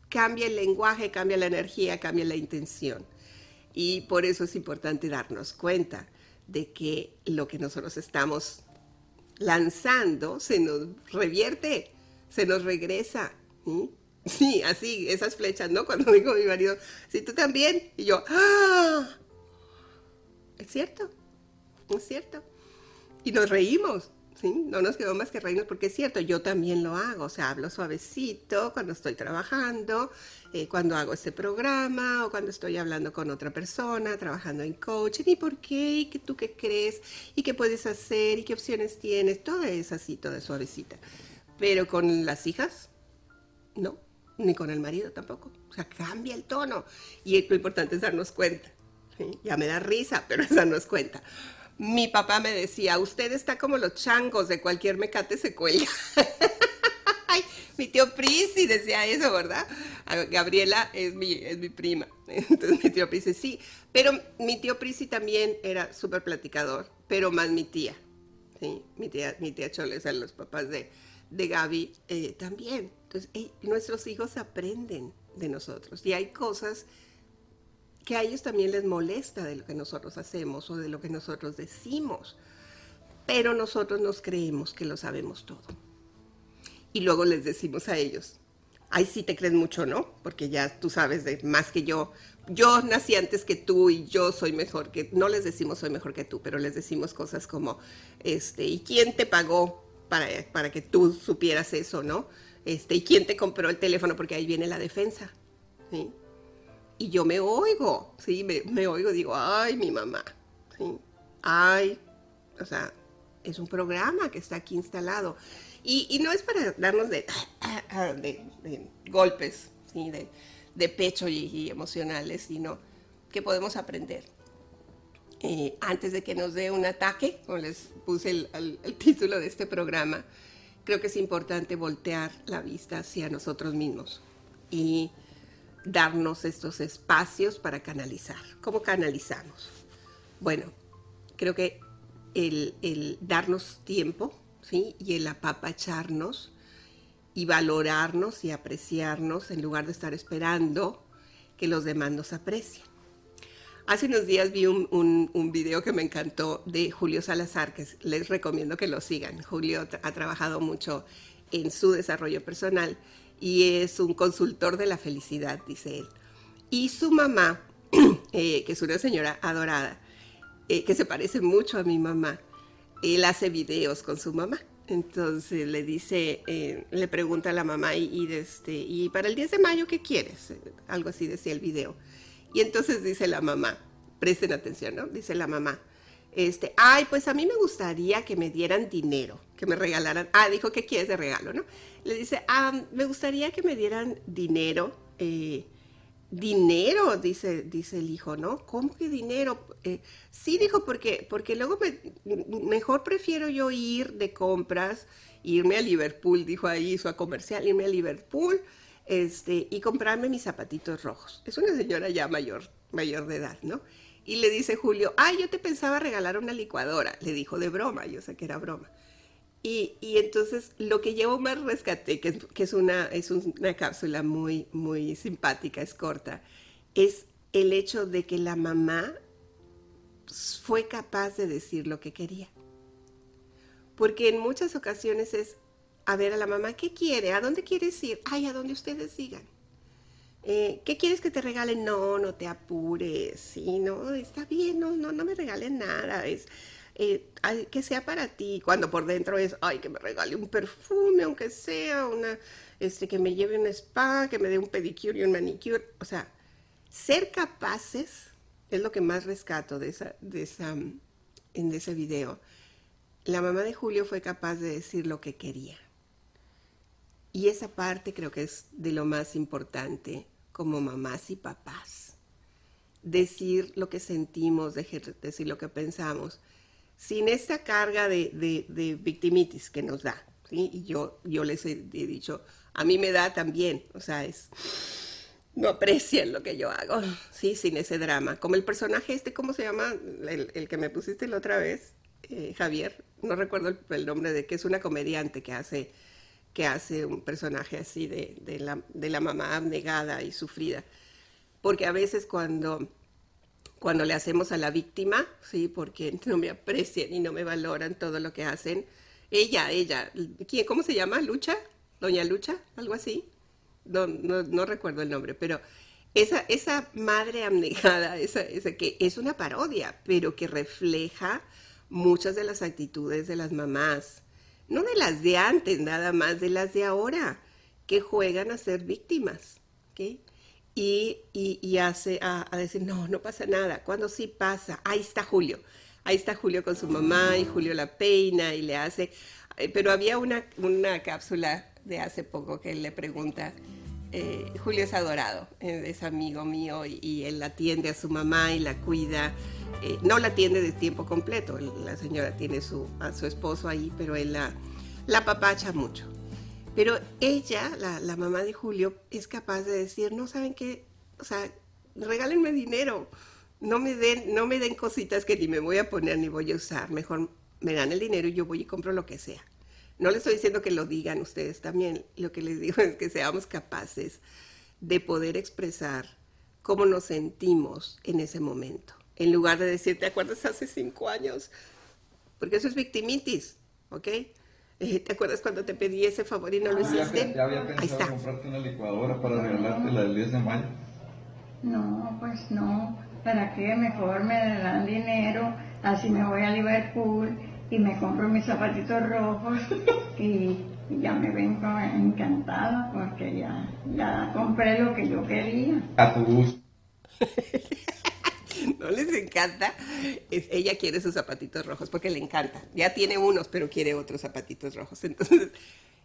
Cambia el lenguaje, cambia la energía, cambia la intención. Y por eso es importante darnos cuenta de que lo que nosotros estamos lanzando se nos revierte, se nos regresa. ¿sí? Así, esas flechas, ¿no? Cuando dijo mi marido, si tú también, y yo, ¡ah! Es cierto, es cierto. Y nos reímos, ¿sí? No nos quedó más que reírnos porque es cierto, yo también lo hago, o sea, hablo suavecito cuando estoy trabajando, eh, cuando hago este programa o cuando estoy hablando con otra persona, trabajando en coaching, y por qué, y que tú qué crees, y qué puedes hacer, y qué opciones tienes, todo es así, todo es suavecita. Pero con las hijas, no, ni con el marido tampoco. O sea, cambia el tono. Y lo importante es darnos cuenta. Ya me da risa, pero es darnos cuenta. Mi papá me decía, usted está como los changos, de cualquier mecate se cuelga. Ay, mi tío Prisi decía eso, ¿verdad? Gabriela es mi, es mi prima. Entonces mi tío Prisi sí. Pero mi tío Prisi también era súper platicador, pero más mi tía. ¿sí? Mi tía, mi tía Chole, o los papás de, de Gaby eh, también. Entonces, nuestros hijos aprenden de nosotros y hay cosas que a ellos también les molesta de lo que nosotros hacemos o de lo que nosotros decimos, pero nosotros nos creemos que lo sabemos todo. Y luego les decimos a ellos, ay, sí te crees mucho, ¿no? Porque ya tú sabes más que yo. Yo nací antes que tú y yo soy mejor que... No les decimos soy mejor que tú, pero les decimos cosas como, este, ¿y quién te pagó para, para que tú supieras eso, ¿no? Este, ¿y quién te compró el teléfono? Porque ahí viene la defensa, ¿sí? y yo me oigo, ¿sí? Me, oigo, digo, ay, mi mamá, ¿sí? Ay, o sea, es un programa que está aquí instalado. Y, no es para darnos de, de, golpes, ¿sí? De, pecho y, emocionales, sino que podemos aprender. Eh, antes de que nos dé un ataque, como les puse el, el título de este programa, creo que es importante voltear la vista hacia nosotros mismos y darnos estos espacios para canalizar. ¿Cómo canalizamos? Bueno, creo que el, darnos tiempo ¿sí? y el apapacharnos y valorarnos y apreciarnos en lugar de estar esperando que los demás nos aprecien. Hace unos días vi un, video que me encantó de Julio Salazar, que les recomiendo que lo sigan. Julio ha trabajado mucho en su desarrollo personal y es un consultor de la felicidad, dice él. Y su mamá, eh, que es una señora adorada, eh, que se parece mucho a mi mamá, él hace videos con su mamá. Entonces le dice, eh, le pregunta a la mamá, y, este, y para el 10 de mayo, ¿qué quieres? Algo así decía el video. Y entonces dice la mamá, presten atención, ¿no? Dice la mamá, este, ay, pues a mí me gustaría que me dieran dinero, que me regalaran, ah, dijo, ¿qué quieres de regalo, no? Le dice, ah, me gustaría que me dieran dinero, eh, dinero, dice, dice el hijo, ¿no? ¿Cómo que dinero? Eh, sí, dijo, porque, porque luego mejor prefiero yo ir de compras, irme a Liverpool, dijo ahí su comercial, irme a Liverpool, este, y comprarme mis zapatitos rojos. Es una señora ya mayor, mayor de edad, ¿no? Y le dice Julio, ay, yo te pensaba regalar una licuadora. Le dijo de broma, yo sé que era broma. Y, entonces lo que llevo más rescate, que es, que es, una, es una cápsula muy, muy simpática, es corta, es el hecho de que la mamá fue capaz de decir lo que quería. Porque en muchas ocasiones es a ver a la mamá, ¿qué quiere? ¿A dónde quieres ir? Ay, a donde ustedes digan. Eh, ¿Qué quieres que te regalen? No, no te apures, sí, no, está bien, no, no, no me regalen nada, es eh, que sea para ti, cuando por dentro es, ay, que me regale un perfume, aunque sea, una, este, que me lleve un spa, que me dé un pedicure y un manicure, o sea, ser capaces es lo que más rescato de esa, de esa, en ese video. La mamá de Julio fue capaz de decir lo que quería. Y esa parte creo que es de lo más importante como mamás y papás. Decir lo que sentimos, decir lo que pensamos, sin esta carga de, victimitis que nos da. ¿sí? Y yo, yo les he, dicho, a mí me da también, o sea, es, no aprecian lo que yo hago, ¿sí? Sin ese drama. Como el personaje este, ¿cómo se llama? El, que me pusiste la otra vez, eh, Javier, no recuerdo el, nombre de que es una comediante que hace que hace un personaje así de, de, la, de la mamá abnegada y sufrida. Porque a veces cuando cuando le hacemos a la víctima, sí, porque no me aprecian y no me valoran todo lo que hacen. Ella, ella, ¿quién, ¿cómo se llama? ¿Lucha? ¿Doña Lucha? ¿Algo así? No, no, recuerdo el nombre, pero esa, esa madre abnegada, esa, esa, que es una parodia, pero que refleja muchas de las actitudes de las mamás, no de las de antes, nada más de las de ahora, que juegan a ser víctimas. ¿okay? y, hace a, decir, no, no pasa nada, cuando sí pasa, ahí está Julio, ahí está Julio con su mamá y Julio la peina y le hace, pero había una, una cápsula de hace poco que él le pregunta, eh, Julio es adorado, eh, es amigo mío y, él atiende a su mamá y la cuida. no la atiende de tiempo completo, la señora tiene su, a su esposo ahí, pero él la, la papacha mucho. Pero ella, la, mamá de Julio, es capaz de decir, no saben qué, o sea, regálenme dinero, no me den, no me den cositas que ni me voy a poner ni voy a usar, mejor me dan el dinero y yo voy y compro lo que sea. No les estoy diciendo que lo digan ustedes también, lo que les digo es que seamos capaces de poder expresar cómo nos sentimos en ese momento, en lugar de decir, ¿te acuerdas hace cinco años? Porque eso es victimitis, ¿ok? Eh, ¿Te acuerdas cuando te pedí ese favor y no lo hiciste? ¿Ya había pensado comprarte una licuadora para regalarte la del 10 de mayo? No, pues no. ¿Para qué? Mejor me dan dinero, así me voy a Liverpool y me compro mis zapatitos rojos y, ya me vengo encantada porque ya, ya compré lo que yo quería. A tu gusto. no les encanta. ella quiere sus zapatitos rojos porque le encanta. Ya tiene unos, pero quiere otros zapatitos rojos. Entonces,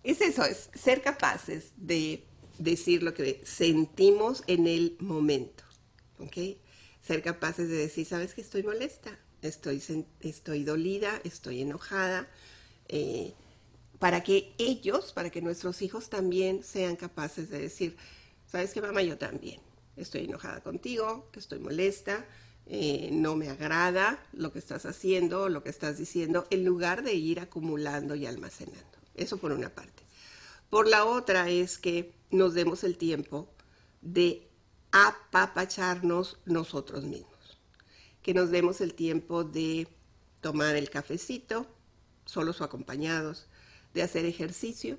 es eso, es ser capaces de decir lo que sentimos en el momento. ¿Ok? Ser capaces de decir, ¿sabes que estoy molesta? Estoy, estoy dolida, estoy enojada. Eh, para que ellos, para que nuestros hijos también sean capaces de decir, ¿sabes qué, mamá? Yo también estoy enojada contigo, estoy molesta, eh, no me agrada lo que estás haciendo, lo que estás diciendo, en lugar de ir acumulando y almacenando. Eso por una parte. Por la otra es que nos demos el tiempo de apapacharnos nosotros mismos. Que nos demos el tiempo de tomar el cafecito, solos o acompañados, de hacer ejercicio,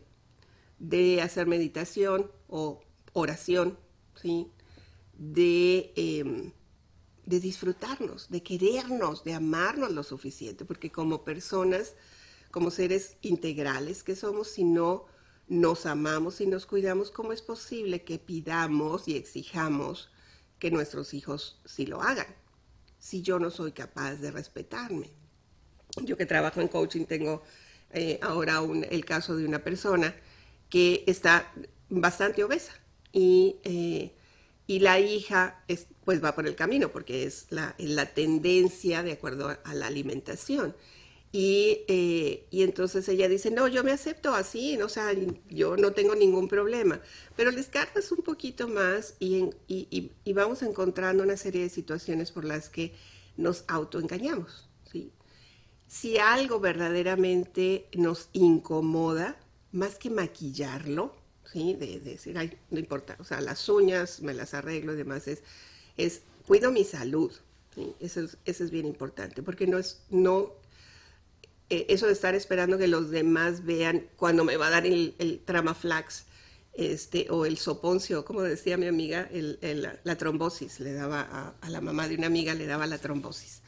de hacer meditación o oración, ¿sí? de em, de disfrutarnos, de querernos, de amarnos lo suficiente, porque como personas, como seres integrales que somos, si no nos amamos y nos cuidamos, ¿cómo es posible que pidamos y exijamos que nuestros hijos sí lo hagan? Si yo no soy capaz de respetarme. Yo que trabajo en coaching tengo eh, ahora el caso de una persona que está bastante obesa y eh, y la hija es, pues va por el camino porque es la, la tendencia de acuerdo a la alimentación. Y, eh, y, entonces ella dice, no, yo me acepto así, o sea, yo no tengo ningún problema. Pero les cargas un poquito más y, y, vamos encontrando una serie de situaciones por las que nos autoengañamos. ¿sí? Si algo verdaderamente nos incomoda, más que maquillarlo, de, decir, ay, no importa, o sea, las uñas me las arreglo y demás, es, es cuido mi salud, eso, es, eso es bien importante, porque no es, no, eh, eso de estar esperando que los demás vean cuando me va a dar el, el tramaflax, este, o el soponcio, como decía mi amiga, el, la trombosis, le daba a, la mamá de una amiga, le daba la trombosis,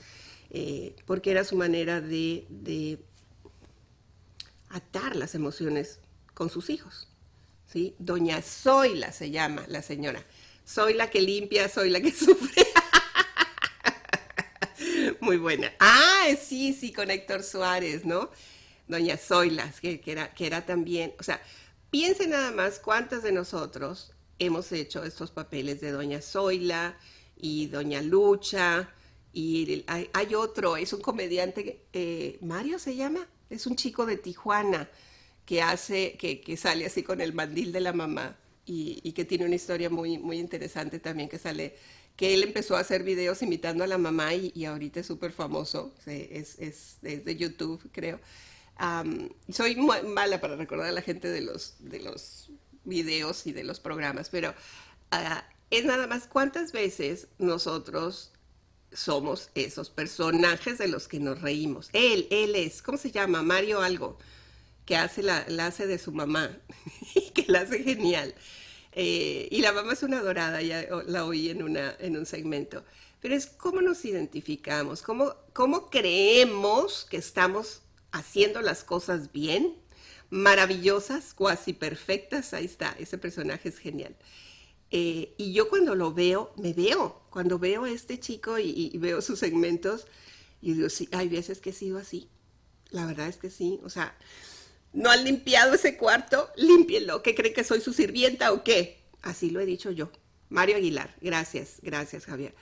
eh, porque era su manera de, atar las emociones con sus hijos. ¿sí? Doña Zoila se llama la señora. Soy la que limpia, soy la que sufre. Muy buena. Ah, sí, sí, con Héctor Suárez, ¿no? Doña Zoila, que, era, que era también, o sea, piense nada más cuántas de nosotros hemos hecho estos papeles de Doña Zoila y Doña Lucha, y hay, otro, es un comediante, eh, Mario se llama, es un chico de Tijuana, que hace, que, que sale así con el mandil de la mamá y, y, que tiene una historia muy, muy interesante también que sale, que él empezó a hacer videos imitando a la mamá y, y ahorita es súper famoso, es, es, es, de YouTube creo. Um, soy mala para recordar a la gente de los, de los videos y de los programas, pero uh, es nada más cuántas veces nosotros somos esos personajes de los que nos reímos. Él, él es, ¿cómo se llama? Mario algo, que hace la, la hace de su mamá, y que la hace genial. Eh, y la mamá es una dorada, ya la oí en, una, en un segmento. Pero es cómo nos identificamos, cómo, cómo creemos que estamos haciendo las cosas bien, maravillosas, cuasi perfectas. Ahí está, ese personaje es genial. Eh, y yo cuando lo veo, me veo, cuando veo a este chico y, y, veo sus segmentos, y digo, sí, hay veces que he sido así. La verdad es que sí. O sea, no han limpiado ese cuarto, límpienlo. ¿Qué creen que soy su sirvienta o qué? Así lo he dicho yo. Mario Aguilar, gracias, gracias Javier.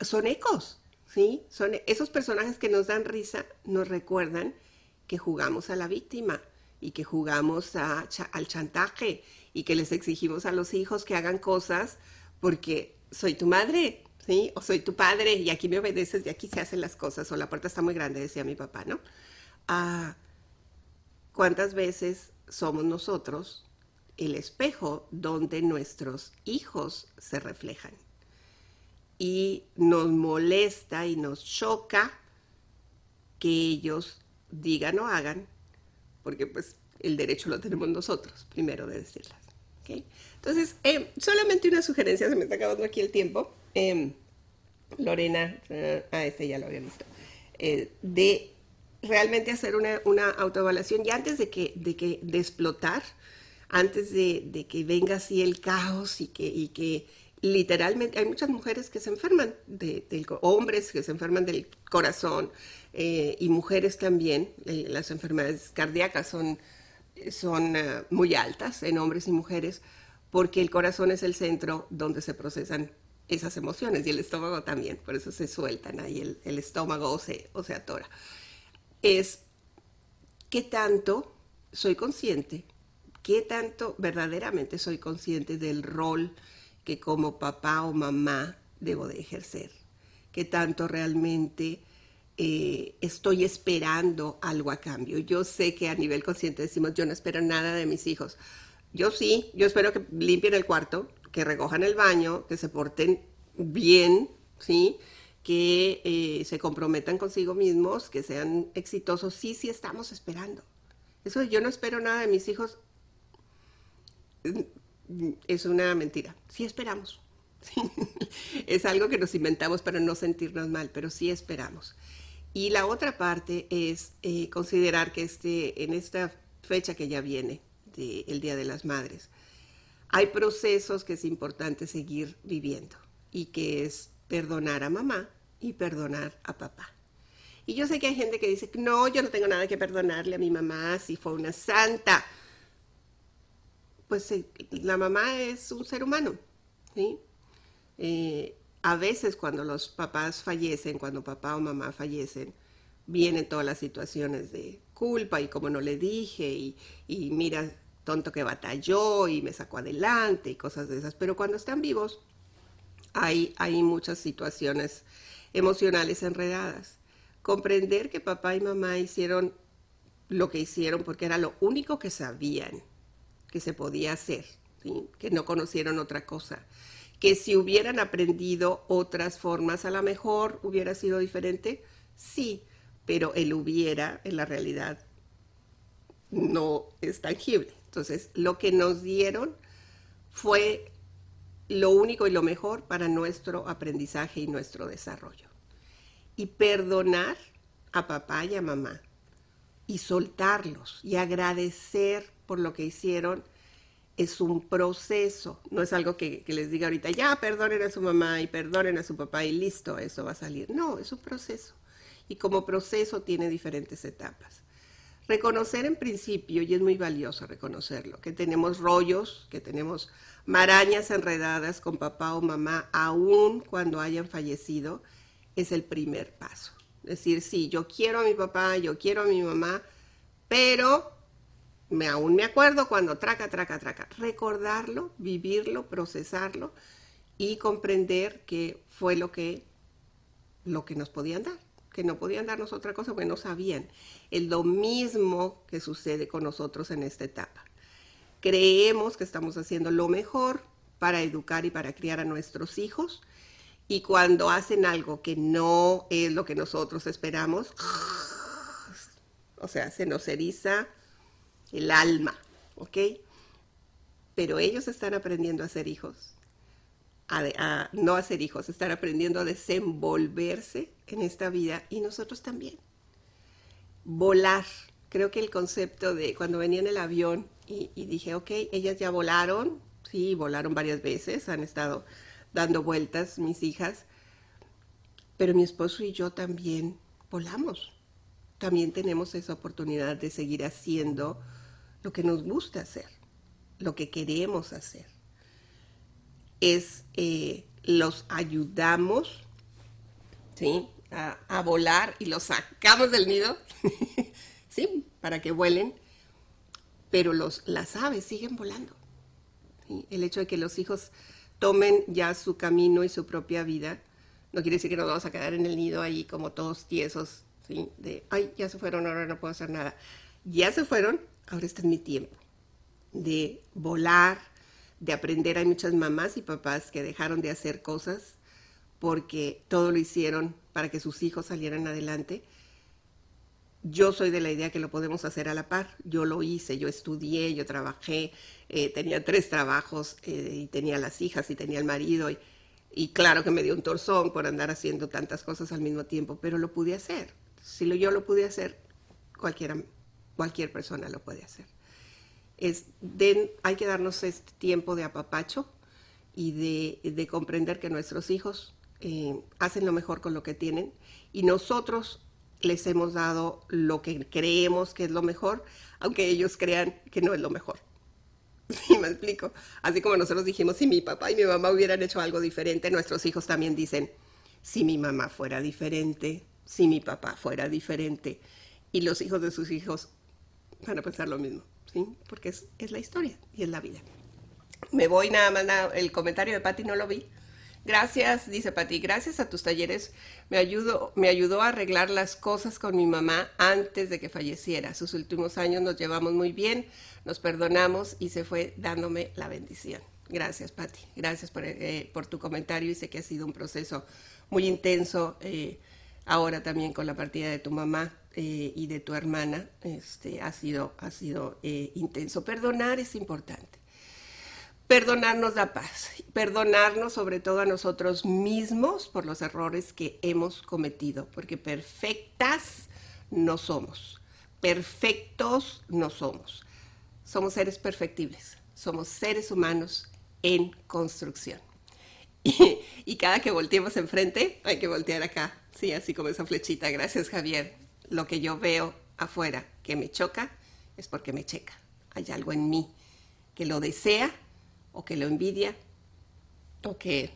Son ecos, ¿sí? Son esos personajes que nos dan risa, nos recuerdan que jugamos a la víctima y que jugamos al chantaje y que les exigimos a los hijos que hagan cosas porque soy tu madre, ¿sí? O soy tu padre y aquí me obedeces y aquí se hacen las cosas o la puerta está muy grande, decía mi papá, ¿no? Ah, ¿Cuántas veces somos nosotros el espejo donde nuestros hijos se reflejan? Y nos molesta y nos choca que ellos digan o hagan, porque pues el derecho lo tenemos nosotros, primero de decirlas. Entonces, eh, solamente una sugerencia, se me está acabando aquí el tiempo. Eh, Lorena, uh, ah, este ya lo había visto, eh, de realmente hacer una, una, autoevaluación y antes de que, de que, de explotar, antes de, de que venga así el caos y que, y que literalmente hay muchas mujeres que se enferman, de, de hombres que se enferman del corazón eh, y mujeres también. Eh, las enfermedades cardíacas son, son uh, muy altas en hombres y mujeres porque el corazón es el centro donde se procesan esas emociones y el estómago también, por eso se sueltan ahí, el, el estómago o se, o se atora. Es qué tanto soy consciente, qué tanto verdaderamente soy consciente del rol que como papá o mamá debo de ejercer, qué tanto realmente eh, estoy esperando algo a cambio. Yo sé que a nivel consciente decimos, yo no espero nada de mis hijos. Yo sí, yo espero que limpien el cuarto, que recojan el baño, que se porten bien, ¿sí? Que eh, se comprometan consigo mismos, que sean exitosos. Sí, sí estamos esperando. Eso yo no espero nada de mis hijos. Es una mentira. Sí esperamos. es algo que nos inventamos para no sentirnos mal, pero sí esperamos. Y la otra parte es eh, considerar que este, en esta fecha que ya viene, de, el Día de las Madres, hay procesos que es importante seguir viviendo y que es perdonar a mamá y perdonar a papá. Y yo sé que hay gente que dice, no, yo no tengo nada que perdonarle a mi mamá si fue una santa. Pues la mamá es un ser humano, ¿sí? Eh, a veces cuando los papás fallecen, cuando papá o mamá fallecen, vienen todas las situaciones de culpa y como no le dije y, y mira, tonto que batalló y me sacó adelante y cosas de esas. Pero cuando están vivos, hay, hay muchas situaciones emocionales enredadas. Comprender que papá y mamá hicieron lo que hicieron porque era lo único que sabían que se podía hacer, que no conocieron otra cosa. Que si hubieran aprendido otras formas, a lo mejor hubiera sido diferente, sí, pero el hubiera en la realidad no es tangible. Entonces, lo que nos dieron fue lo único y lo mejor para nuestro aprendizaje y nuestro desarrollo. Y perdonar a papá y a mamá y soltarlos y agradecer por lo que hicieron es un proceso, no es algo que, les diga ahorita, ya perdonen a su mamá y perdonen a su papá y listo, eso va a salir. No, es un proceso. Y como proceso tiene diferentes etapas. Reconocer en principio, y es muy valioso reconocerlo, que tenemos rollos, que tenemos marañas enredadas con papá o mamá, aún cuando hayan fallecido, es el primer paso. Decir, sí, yo quiero a mi papá, yo quiero a mi mamá, pero me aún me acuerdo cuando traca, traca, traca. Recordarlo, vivirlo, procesarlo y comprender que fue lo que, lo que nos podían dar, que no podían darnos otra cosa porque no sabían. Es lo mismo que sucede con nosotros en esta etapa. Creemos que estamos haciendo lo mejor para educar y para criar a nuestros hijos y cuando hacen algo que no es lo que nosotros esperamos, o sea, se nos eriza el alma, ¿ok? Pero ellos están aprendiendo a ser hijos, a, no a ser hijos, están aprendiendo a desenvolverse en esta vida y nosotros también. Volar, creo que el concepto de cuando venía en el avión y, y dije, ok, ellas ya volaron, sí, volaron varias veces, han estado dando vueltas mis hijas, pero mi esposo y yo también volamos también tenemos esa oportunidad de seguir haciendo lo que nos gusta hacer, lo que queremos hacer. Es, eh, los ayudamos, ¿sí? A, volar y los sacamos del nido, ¿sí? Para que vuelen, pero los, las aves siguen volando. El hecho de que los hijos tomen ya su camino y su propia vida, no quiere decir que nos vamos a quedar en el nido ahí como todos tiesos de, ay, ya se fueron, ahora no puedo hacer nada. Ya se fueron, ahora está mi tiempo de volar, de aprender. Hay muchas mamás y papás que dejaron de hacer cosas porque todo lo hicieron para que sus hijos salieran adelante. Yo soy de la idea que lo podemos hacer a la par. Yo lo hice, yo estudié, yo trabajé, eh, tenía tres trabajos eh, y tenía las hijas y tenía el marido. Y, claro que me dio un torzón por andar haciendo tantas cosas al mismo tiempo, pero lo pude hacer. Si lo, yo lo pude hacer, cualquiera, cualquier persona lo puede hacer. Es, hay que darnos este tiempo de apapacho y de, comprender que nuestros hijos eh, hacen lo mejor con lo que tienen y nosotros les hemos dado lo que creemos que es lo mejor, aunque ellos crean que no es lo mejor. ¿Sí me explico? Así como nosotros dijimos, si mi papá y mi mamá hubieran hecho algo diferente, nuestros hijos también dicen, si mi mamá fuera diferente, si mi papá fuera diferente y los hijos de sus hijos van a pensar lo mismo, ¿sí? Porque es, la historia y es la vida. Me voy nada más, el comentario de Patti no lo vi. Gracias, dice Patti, gracias a tus talleres me, ayudó, me ayudó a arreglar las cosas con mi mamá antes de que falleciera. Sus últimos años nos llevamos muy bien, nos perdonamos y se fue dándome la bendición. Gracias, Patti. Gracias por, eh, por, tu comentario y sé que ha sido un proceso muy intenso. Eh, ahora también con la partida de tu mamá eh, y de tu hermana, este, ha sido, ha sido eh, intenso. Perdonar es importante. Perdonarnos da paz, perdonarnos sobre todo a nosotros mismos por los errores que hemos cometido, porque perfectas no somos, perfectos no somos. Somos seres perfectibles, somos seres humanos en construcción. Y, y cada que volteemos enfrente, hay que voltear acá Sí, así como esa flechita. Gracias, Javier. Lo que yo veo afuera que me choca es porque me checa. Hay algo en mí que lo desea o que lo envidia o que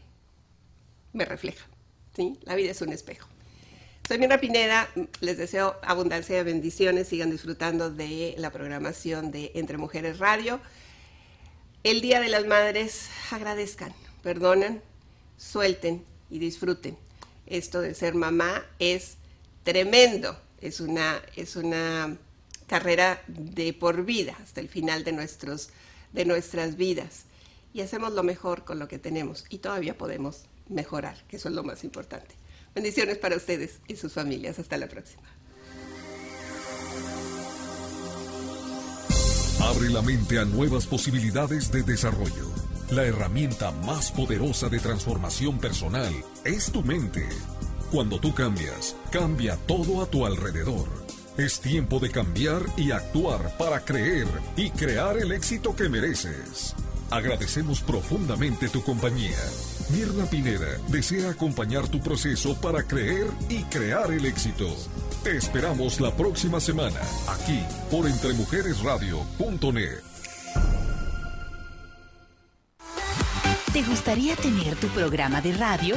me refleja. ¿sí? La vida es un espejo. Soy Mira Pineda, les deseo abundancia de bendiciones, sigan disfrutando de la programación de Entre Mujeres Radio. El Día de las Madres, agradezcan, perdonan, suelten y disfruten esto de ser mamá es tremendo, es una, es una carrera de por vida, hasta el final de, nuestros, de nuestras vidas. Y hacemos lo mejor con lo que tenemos y todavía podemos mejorar, que eso es lo más importante. Bendiciones para ustedes y sus familias. Hasta la próxima. Abre la mente a nuevas posibilidades de desarrollo. La herramienta más poderosa de transformación personal es tu mente. Cuando tú cambias, cambia todo a tu alrededor. Es tiempo de cambiar y actuar para creer y crear el éxito que mereces. Agradecemos profundamente tu compañía. Mirna Pineda desea acompañar tu proceso para creer y crear el éxito. Te esperamos la próxima semana, aquí por entremujeresradio.net. ¿Te gustaría tener tu programa de radio?